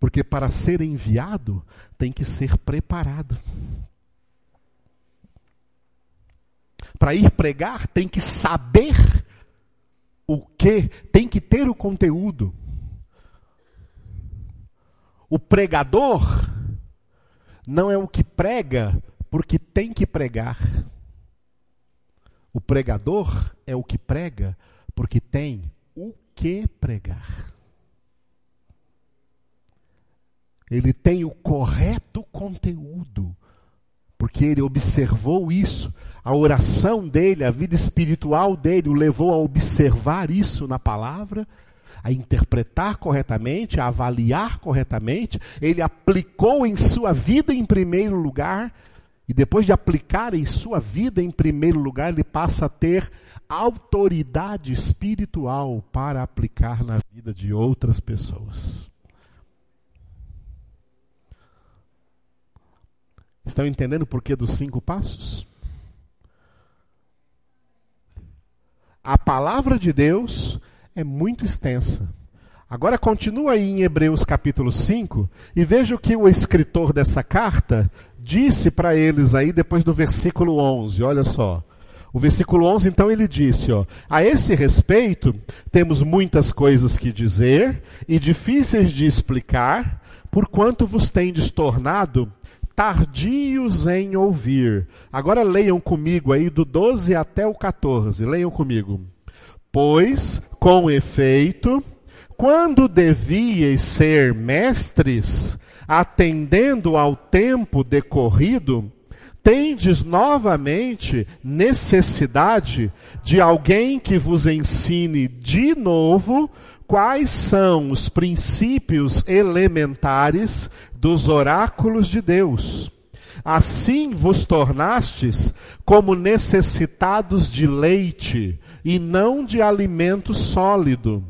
Porque para ser enviado tem que ser preparado. Para ir pregar tem que saber o que, tem que ter o conteúdo. O pregador não é o que prega porque tem que pregar. O pregador é o que prega porque tem o que pregar. Ele tem o correto conteúdo, porque ele observou isso. A oração dele, a vida espiritual dele o levou a observar isso na palavra, a interpretar corretamente, a avaliar corretamente. Ele aplicou em sua vida em primeiro lugar, e depois de aplicar em sua vida em primeiro lugar, ele passa a ter autoridade espiritual para aplicar na vida de outras pessoas. Estão entendendo o porquê dos cinco passos? A palavra de Deus é muito extensa. Agora continua aí em Hebreus capítulo 5 e veja o que o escritor dessa carta disse para eles aí depois do versículo 11. Olha só. O versículo 11, então, ele disse: ó, A esse respeito, temos muitas coisas que dizer e difíceis de explicar, porquanto vos tendes tornado tardios em ouvir. Agora leiam comigo aí do 12 até o 14. Leiam comigo. Pois, com efeito, quando devíeis ser mestres, atendendo ao tempo decorrido, tendes novamente necessidade de alguém que vos ensine de novo quais são os princípios elementares dos oráculos de Deus. Assim vos tornastes como necessitados de leite e não de alimento sólido.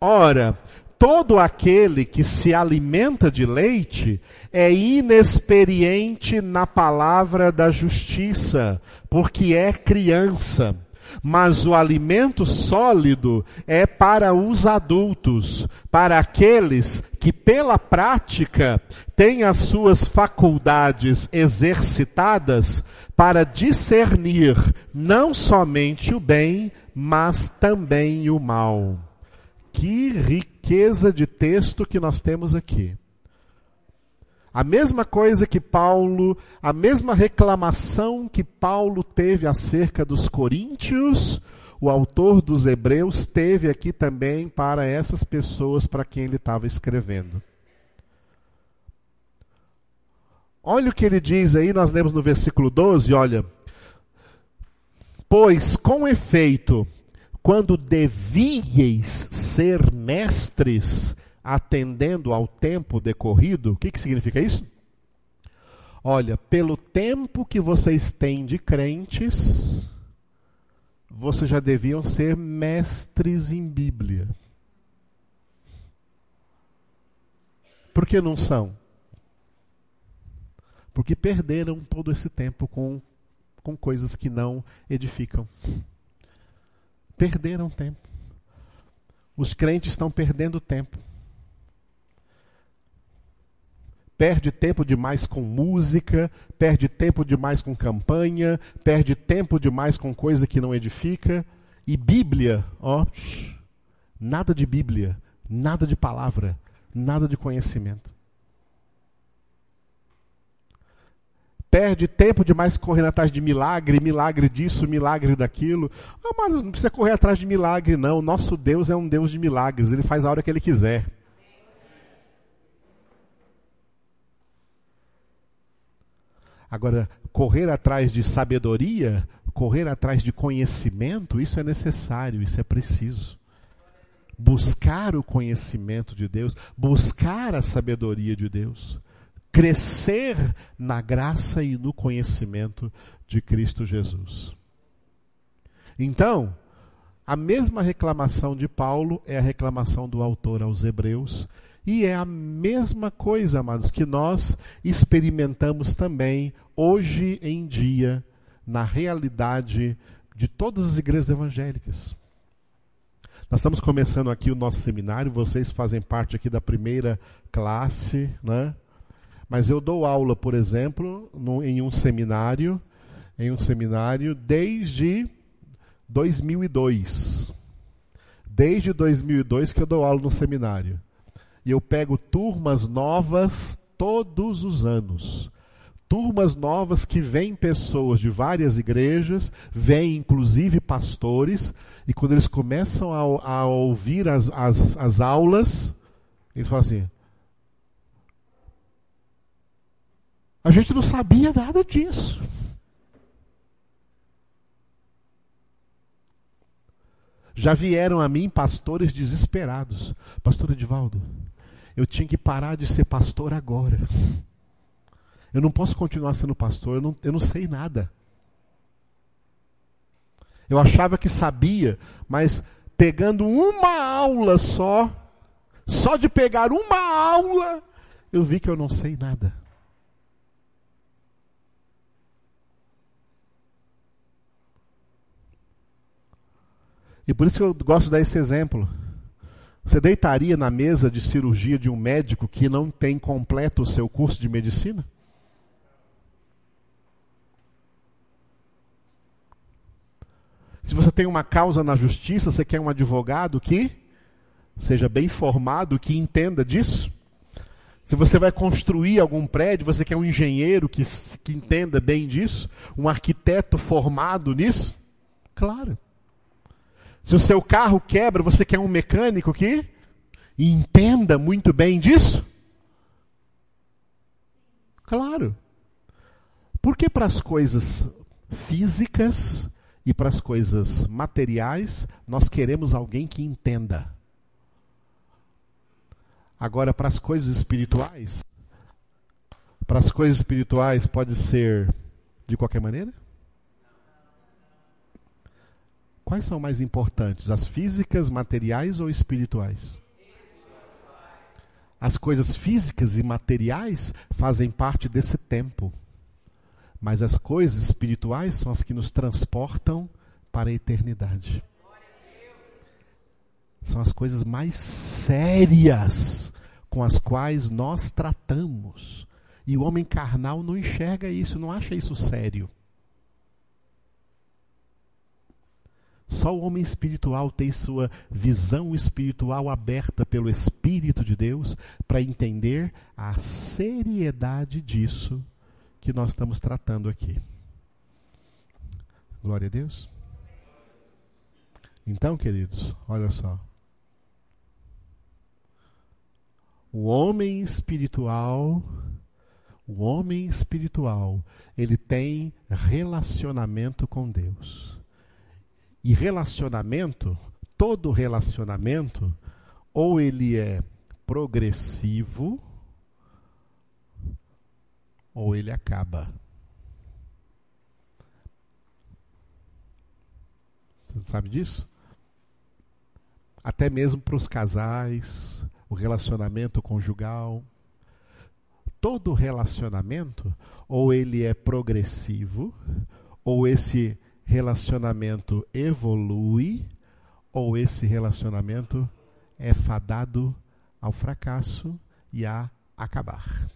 Ora, todo aquele que se alimenta de leite é inexperiente na palavra da justiça, porque é criança. Mas o alimento sólido é para os adultos, para aqueles que pela prática têm as suas faculdades exercitadas para discernir não somente o bem, mas também o mal. Que riqueza de texto que nós temos aqui. A mesma coisa que Paulo, a mesma reclamação que Paulo teve acerca dos coríntios, o autor dos Hebreus teve aqui também para essas pessoas para quem ele estava escrevendo. Olha o que ele diz aí, nós lemos no versículo 12, olha. Pois com efeito, quando devíeis ser mestres, atendendo ao tempo decorrido, o que, que significa isso? Olha, pelo tempo que vocês têm de crentes, vocês já deviam ser mestres em Bíblia. Por que não são? Porque perderam todo esse tempo com, com coisas que não edificam. Perderam tempo. Os crentes estão perdendo tempo. Perde tempo demais com música, perde tempo demais com campanha, perde tempo demais com coisa que não edifica. E Bíblia, ó, nada de Bíblia, nada de palavra, nada de conhecimento. Perde tempo demais correndo atrás de milagre, milagre disso, milagre daquilo. Ah, mas não precisa correr atrás de milagre, não. Nosso Deus é um Deus de milagres, ele faz a hora que ele quiser. Agora, correr atrás de sabedoria, correr atrás de conhecimento, isso é necessário, isso é preciso. Buscar o conhecimento de Deus, buscar a sabedoria de Deus crescer na graça e no conhecimento de Cristo Jesus. Então, a mesma reclamação de Paulo é a reclamação do autor aos Hebreus, e é a mesma coisa, amados, que nós experimentamos também hoje em dia na realidade de todas as igrejas evangélicas. Nós estamos começando aqui o nosso seminário, vocês fazem parte aqui da primeira classe, né? Mas eu dou aula, por exemplo, no, em um seminário, em um seminário desde 2002. Desde 2002 que eu dou aula no seminário. E eu pego turmas novas todos os anos. Turmas novas que vêm pessoas de várias igrejas, vêm inclusive pastores, e quando eles começam a, a ouvir as, as, as aulas, eles falam assim: A gente não sabia nada disso. Já vieram a mim pastores desesperados. Pastor Edivaldo, eu tinha que parar de ser pastor agora. Eu não posso continuar sendo pastor, eu não, eu não sei nada. Eu achava que sabia, mas pegando uma aula só, só de pegar uma aula, eu vi que eu não sei nada. E por isso que eu gosto de dar esse exemplo. Você deitaria na mesa de cirurgia de um médico que não tem completo o seu curso de medicina? Se você tem uma causa na justiça, você quer um advogado que seja bem formado, que entenda disso? Se você vai construir algum prédio, você quer um engenheiro que, que entenda bem disso? Um arquiteto formado nisso? Claro. Se o seu carro quebra, você quer um mecânico que entenda muito bem disso? Claro. Porque para as coisas físicas e para as coisas materiais, nós queremos alguém que entenda. Agora, para as coisas espirituais, para as coisas espirituais pode ser de qualquer maneira? Quais são mais importantes, as físicas, materiais ou espirituais? As coisas físicas e materiais fazem parte desse tempo. Mas as coisas espirituais são as que nos transportam para a eternidade. São as coisas mais sérias com as quais nós tratamos. E o homem carnal não enxerga isso, não acha isso sério. Só o homem espiritual tem sua visão espiritual aberta pelo Espírito de Deus para entender a seriedade disso que nós estamos tratando aqui. Glória a Deus. Então, queridos, olha só. O homem espiritual, o homem espiritual, ele tem relacionamento com Deus. E relacionamento, todo relacionamento, ou ele é progressivo, ou ele acaba. Você sabe disso? Até mesmo para os casais, o relacionamento conjugal. Todo relacionamento, ou ele é progressivo, ou esse relacionamento evolui, ou esse relacionamento é fadado ao fracasso e a acabar.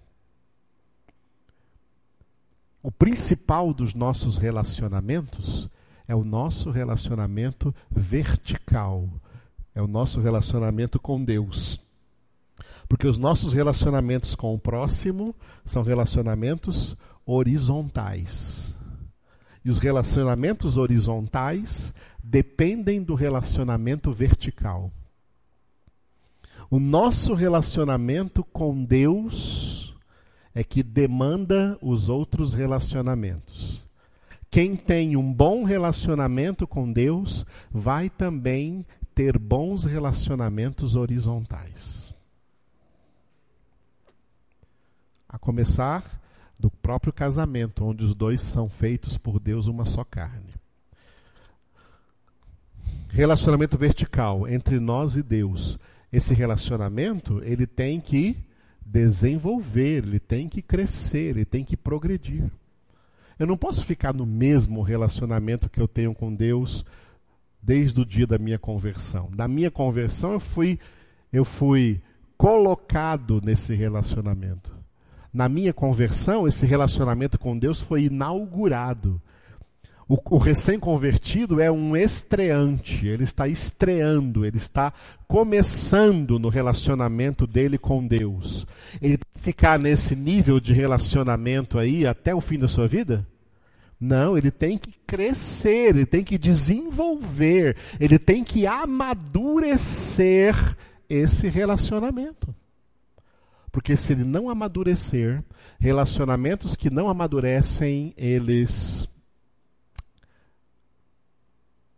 O principal dos nossos relacionamentos é o nosso relacionamento vertical, é o nosso relacionamento com Deus. Porque os nossos relacionamentos com o próximo são relacionamentos horizontais. E os relacionamentos horizontais dependem do relacionamento vertical. O nosso relacionamento com Deus é que demanda os outros relacionamentos. Quem tem um bom relacionamento com Deus vai também ter bons relacionamentos horizontais. A começar do próprio casamento, onde os dois são feitos por Deus uma só carne. Relacionamento vertical entre nós e Deus. Esse relacionamento, ele tem que desenvolver, ele tem que crescer, ele tem que progredir. Eu não posso ficar no mesmo relacionamento que eu tenho com Deus desde o dia da minha conversão. Da minha conversão eu fui eu fui colocado nesse relacionamento. Na minha conversão, esse relacionamento com Deus foi inaugurado. O, o recém-convertido é um estreante, ele está estreando, ele está começando no relacionamento dele com Deus. Ele tem que ficar nesse nível de relacionamento aí até o fim da sua vida? Não, ele tem que crescer, ele tem que desenvolver, ele tem que amadurecer esse relacionamento. Porque se ele não amadurecer, relacionamentos que não amadurecem, eles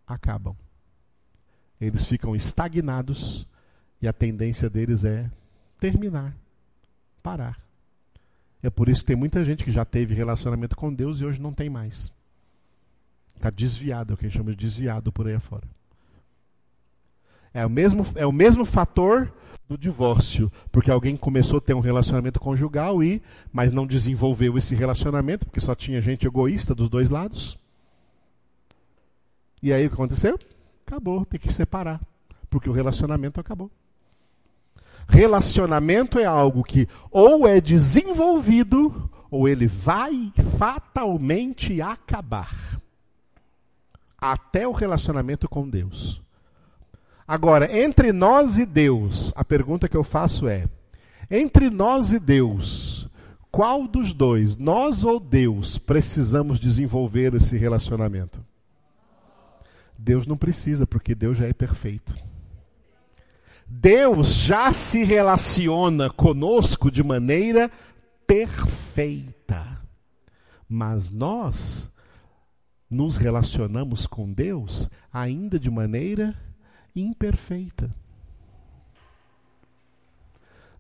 acabam. Eles ficam estagnados e a tendência deles é terminar, parar. É por isso que tem muita gente que já teve relacionamento com Deus e hoje não tem mais. Está desviado, é o que a gente chama de desviado por aí afora. É o mesmo, é o mesmo fator do divórcio, porque alguém começou a ter um relacionamento conjugal e mas não desenvolveu esse relacionamento, porque só tinha gente egoísta dos dois lados. E aí o que aconteceu? Acabou, tem que separar, porque o relacionamento acabou. Relacionamento é algo que ou é desenvolvido ou ele vai fatalmente acabar. Até o relacionamento com Deus. Agora, entre nós e Deus, a pergunta que eu faço é: entre nós e Deus, qual dos dois, nós ou Deus, precisamos desenvolver esse relacionamento? Deus não precisa, porque Deus já é perfeito. Deus já se relaciona conosco de maneira perfeita. Mas nós nos relacionamos com Deus ainda de maneira imperfeita.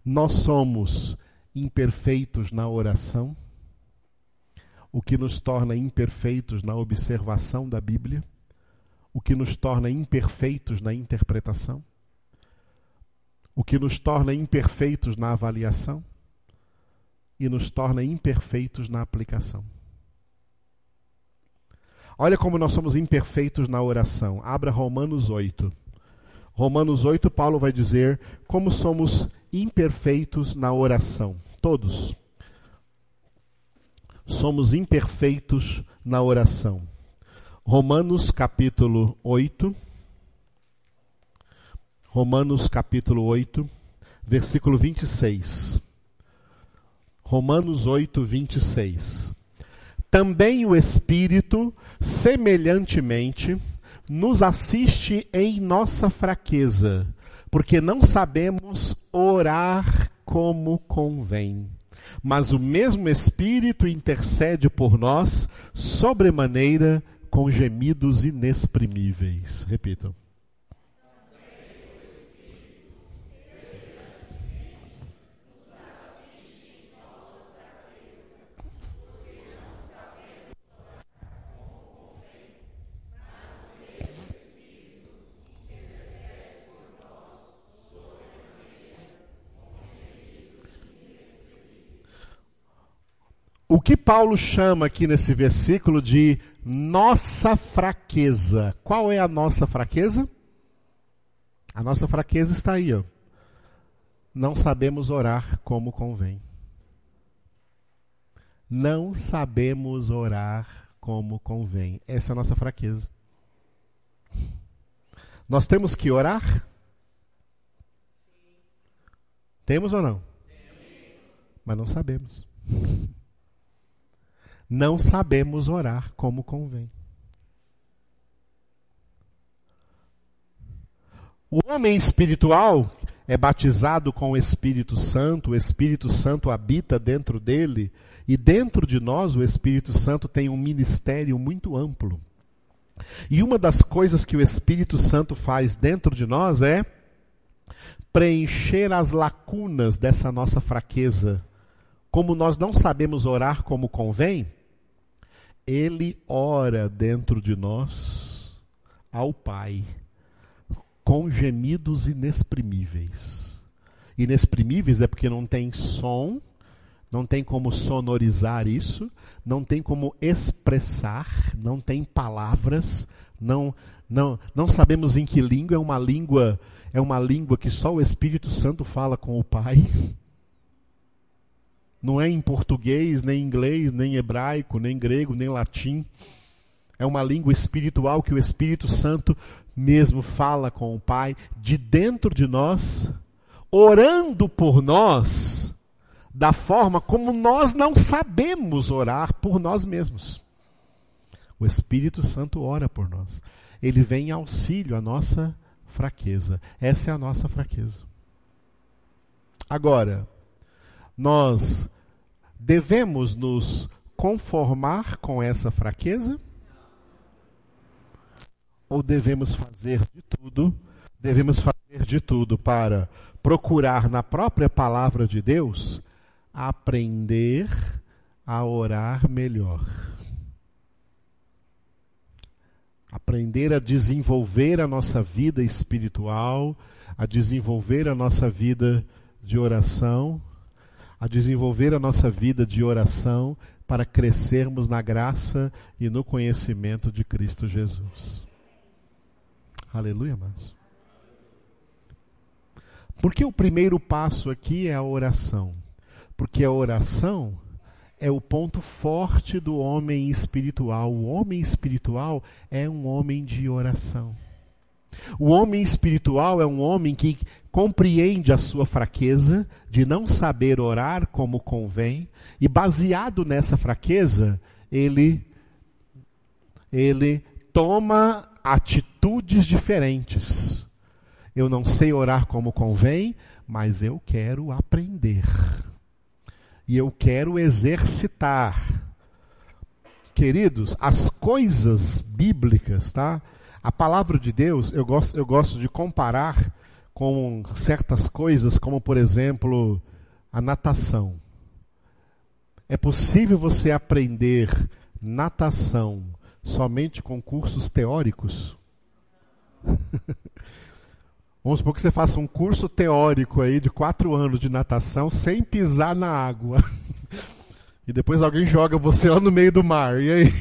Nós somos imperfeitos na oração, o que nos torna imperfeitos na observação da Bíblia, o que nos torna imperfeitos na interpretação o que nos torna imperfeitos na avaliação e nos torna imperfeitos na aplicação. Olha como nós somos imperfeitos na oração. Abra Romanos 8. Romanos 8, Paulo vai dizer como somos imperfeitos na oração. Todos. Somos imperfeitos na oração. Romanos capítulo 8. Romanos capítulo 8, versículo 26. Romanos 8, 26. Também o Espírito, semelhantemente, nos assiste em nossa fraqueza, porque não sabemos orar como convém. Mas o mesmo Espírito intercede por nós sobremaneira com gemidos inexprimíveis. Repitam. O que Paulo chama aqui nesse versículo de nossa fraqueza. Qual é a nossa fraqueza? A nossa fraqueza está aí, ó. Não sabemos orar como convém. Não sabemos orar como convém. Essa é a nossa fraqueza. Nós temos que orar? Temos ou não? Mas não sabemos não sabemos orar como convém. O homem espiritual é batizado com o Espírito Santo, o Espírito Santo habita dentro dele, e dentro de nós o Espírito Santo tem um ministério muito amplo. E uma das coisas que o Espírito Santo faz dentro de nós é preencher as lacunas dessa nossa fraqueza. Como nós não sabemos orar como convém, ele ora dentro de nós ao Pai com gemidos inexprimíveis. Inexprimíveis é porque não tem som, não tem como sonorizar isso, não tem como expressar, não tem palavras, não não não sabemos em que língua é uma língua é uma língua que só o Espírito Santo fala com o Pai. Não é em português, nem inglês, nem hebraico, nem grego, nem latim. É uma língua espiritual que o Espírito Santo mesmo fala com o Pai de dentro de nós, orando por nós, da forma como nós não sabemos orar por nós mesmos. O Espírito Santo ora por nós. Ele vem em auxílio à nossa fraqueza. Essa é a nossa fraqueza. Agora, nós devemos nos conformar com essa fraqueza? Ou devemos fazer de tudo, devemos fazer de tudo para procurar na própria palavra de Deus aprender a orar melhor? Aprender a desenvolver a nossa vida espiritual, a desenvolver a nossa vida de oração a desenvolver a nossa vida de oração para crescermos na graça e no conhecimento de Cristo Jesus. Aleluia, amados. Porque o primeiro passo aqui é a oração? Porque a oração é o ponto forte do homem espiritual. O homem espiritual é um homem de oração. O homem espiritual é um homem que compreende a sua fraqueza de não saber orar como convém e baseado nessa fraqueza, ele ele toma atitudes diferentes. Eu não sei orar como convém, mas eu quero aprender. E eu quero exercitar. Queridos, as coisas bíblicas, tá? A palavra de Deus, eu gosto, eu gosto de comparar com certas coisas, como por exemplo, a natação. É possível você aprender natação somente com cursos teóricos? Vamos supor que você faça um curso teórico aí de quatro anos de natação sem pisar na água. E depois alguém joga você lá no meio do mar. E aí?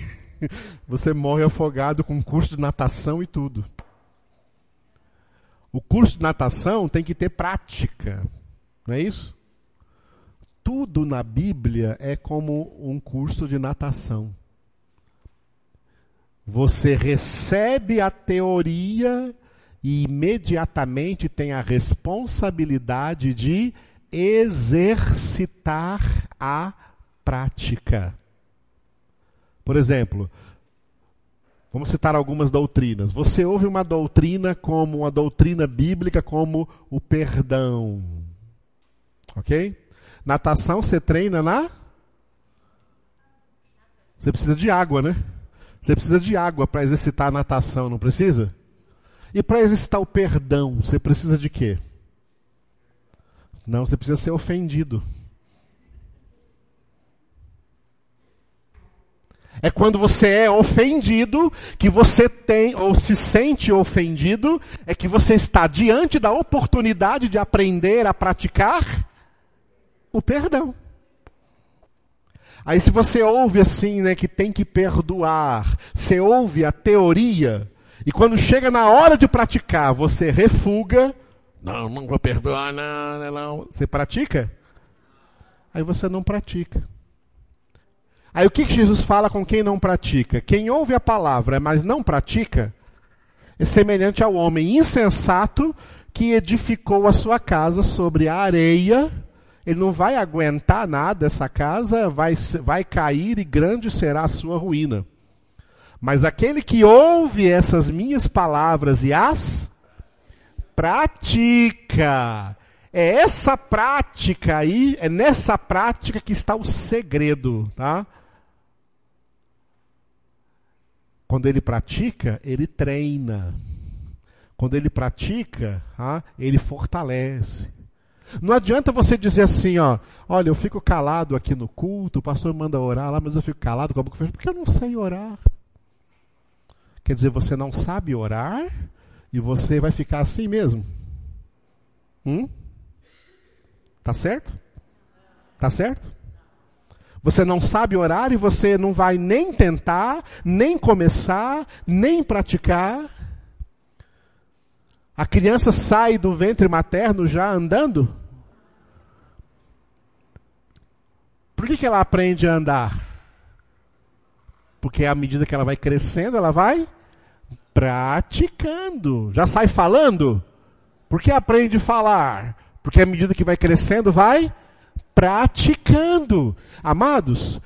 Você morre afogado com curso de natação e tudo. O curso de natação tem que ter prática, não é isso? Tudo na Bíblia é como um curso de natação. Você recebe a teoria e imediatamente tem a responsabilidade de exercitar a prática. Por exemplo, vamos citar algumas doutrinas. Você ouve uma doutrina como uma doutrina bíblica como o perdão. OK? Natação você treina na Você precisa de água, né? Você precisa de água para exercitar a natação, não precisa? E para exercitar o perdão, você precisa de quê? Não, você precisa ser ofendido. É quando você é ofendido, que você tem ou se sente ofendido, é que você está diante da oportunidade de aprender a praticar o perdão. Aí se você ouve assim, né, que tem que perdoar, você ouve a teoria, e quando chega na hora de praticar, você refuga, não, não vou perdoar, não, não. Você pratica? Aí você não pratica. Aí o que Jesus fala com quem não pratica? Quem ouve a palavra, mas não pratica, é semelhante ao homem insensato que edificou a sua casa sobre a areia ele não vai aguentar nada, essa casa vai, vai cair e grande será a sua ruína. Mas aquele que ouve essas minhas palavras e as pratica, é essa prática aí, é nessa prática que está o segredo, tá? Quando ele pratica, ele treina. Quando ele pratica, ah, ele fortalece. Não adianta você dizer assim, ó, olha, eu fico calado aqui no culto, o pastor manda orar lá, mas eu fico calado com a boca fechada, porque eu não sei orar. Quer dizer, você não sabe orar e você vai ficar assim mesmo. Hum? Tá certo? Tá certo? Você não sabe orar e você não vai nem tentar, nem começar, nem praticar. A criança sai do ventre materno já andando? Por que, que ela aprende a andar? Porque à medida que ela vai crescendo, ela vai praticando. Já sai falando? Por que aprende a falar? Porque à medida que vai crescendo, vai praticando. Amados,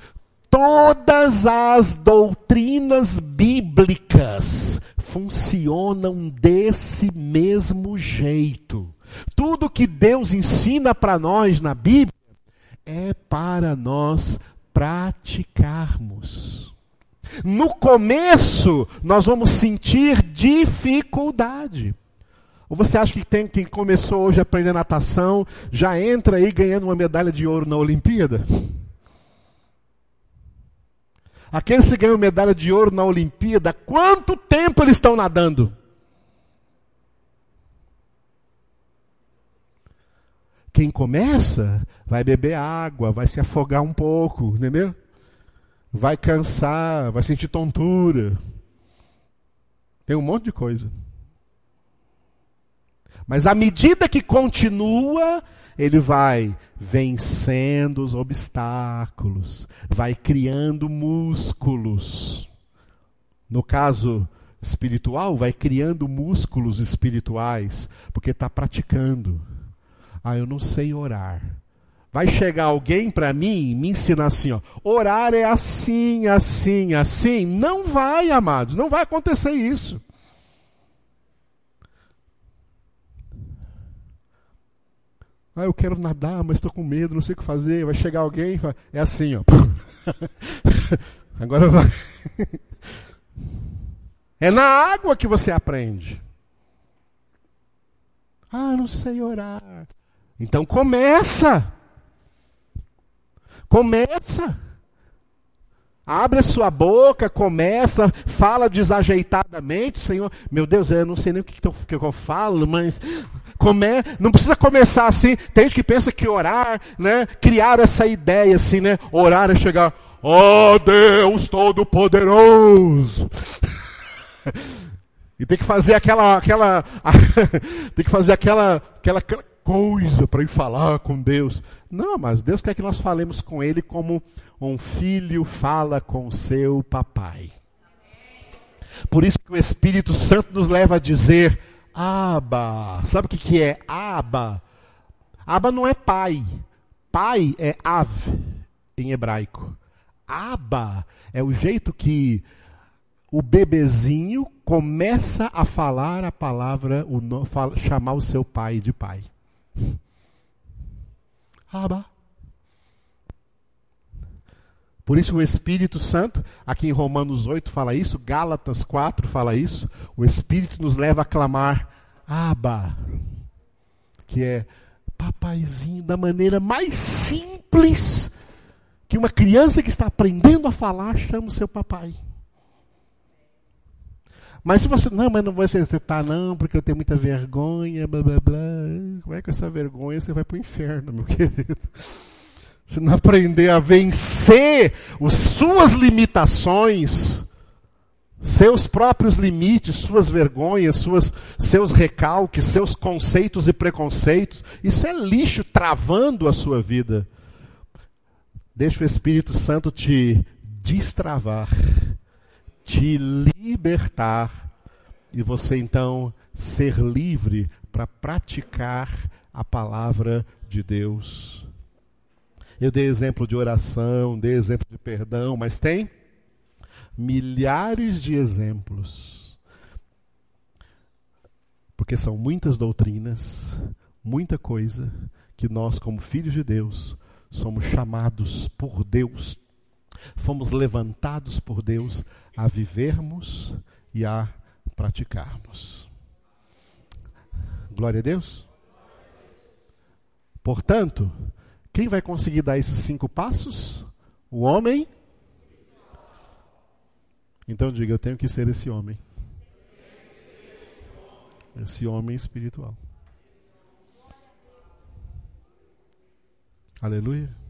todas as doutrinas bíblicas funcionam desse mesmo jeito. Tudo que Deus ensina para nós na Bíblia é para nós praticarmos. No começo, nós vamos sentir dificuldade. Ou você acha que tem quem começou hoje a aprender natação, já entra aí ganhando uma medalha de ouro na Olimpíada? Aqueles que ganham medalha de ouro na Olimpíada, quanto tempo eles estão nadando? Quem começa vai beber água, vai se afogar um pouco, entendeu? Vai cansar, vai sentir tontura. Tem um monte de coisa. Mas à medida que continua, ele vai vencendo os obstáculos, vai criando músculos. No caso espiritual, vai criando músculos espirituais, porque está praticando. Ah, eu não sei orar. Vai chegar alguém para mim e me ensinar assim, ó, orar é assim, assim, assim. Não vai, amados, não vai acontecer isso. Ah, eu quero nadar, mas estou com medo, não sei o que fazer. Vai chegar alguém fala, é assim, ó. Agora vai. É na água que você aprende. Ah, não sei orar. Então começa. Começa. Abre a sua boca, começa, fala desajeitadamente, Senhor. Meu Deus, eu não sei nem o que, que, eu falo, mas come, não precisa começar assim. Tem gente que pensa que orar, né? Criar essa ideia assim, né? Orar é chegar, ó oh, Deus Todo-Poderoso. e tem que fazer aquela, aquela, tem que fazer aquela, aquela coisa para ir falar com Deus. Não, mas Deus quer que nós falemos com Ele como um filho fala com seu papai. Por isso que o Espírito Santo nos leva a dizer Aba. Sabe o que, que é Aba? Aba não é pai. Pai é Av em hebraico. Aba é o jeito que o bebezinho começa a falar a palavra, o, chamar o seu pai de pai. Aba. Por isso o Espírito Santo, aqui em Romanos 8 fala isso, Gálatas 4 fala isso, o Espírito nos leva a clamar Aba, que é papaizinho da maneira mais simples que uma criança que está aprendendo a falar chama o seu papai. Mas se você, não, mas não vou exercitar não, porque eu tenho muita vergonha, blá blá blá. Como é que essa vergonha você vai para o inferno, meu querido? Se não aprender a vencer as suas limitações, seus próprios limites, suas vergonhas, suas, seus recalques, seus conceitos e preconceitos, isso é lixo travando a sua vida. Deixa o Espírito Santo te destravar, te libertar, e você então ser livre para praticar a palavra de Deus. Eu dei exemplo de oração, dei exemplo de perdão, mas tem milhares de exemplos. Porque são muitas doutrinas, muita coisa que nós, como filhos de Deus, somos chamados por Deus, fomos levantados por Deus a vivermos e a praticarmos. Glória a Deus. Portanto, quem vai conseguir dar esses cinco passos? O homem. Então diga, eu tenho que ser esse homem. Esse homem espiritual. Aleluia.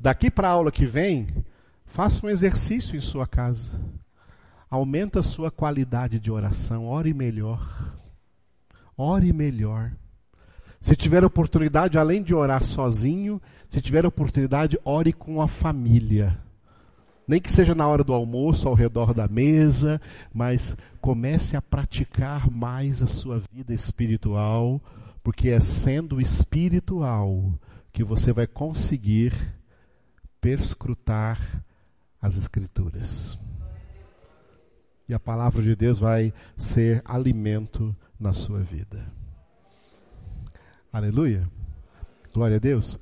Daqui para a aula que vem, faça um exercício em sua casa. Aumenta a sua qualidade de oração. Ore melhor. Ore melhor. Se tiver oportunidade, além de orar sozinho, se tiver oportunidade, ore com a família. Nem que seja na hora do almoço, ao redor da mesa, mas comece a praticar mais a sua vida espiritual, porque é sendo espiritual que você vai conseguir perscrutar as Escrituras. E a palavra de Deus vai ser alimento na sua vida. Aleluia. Glória a Deus.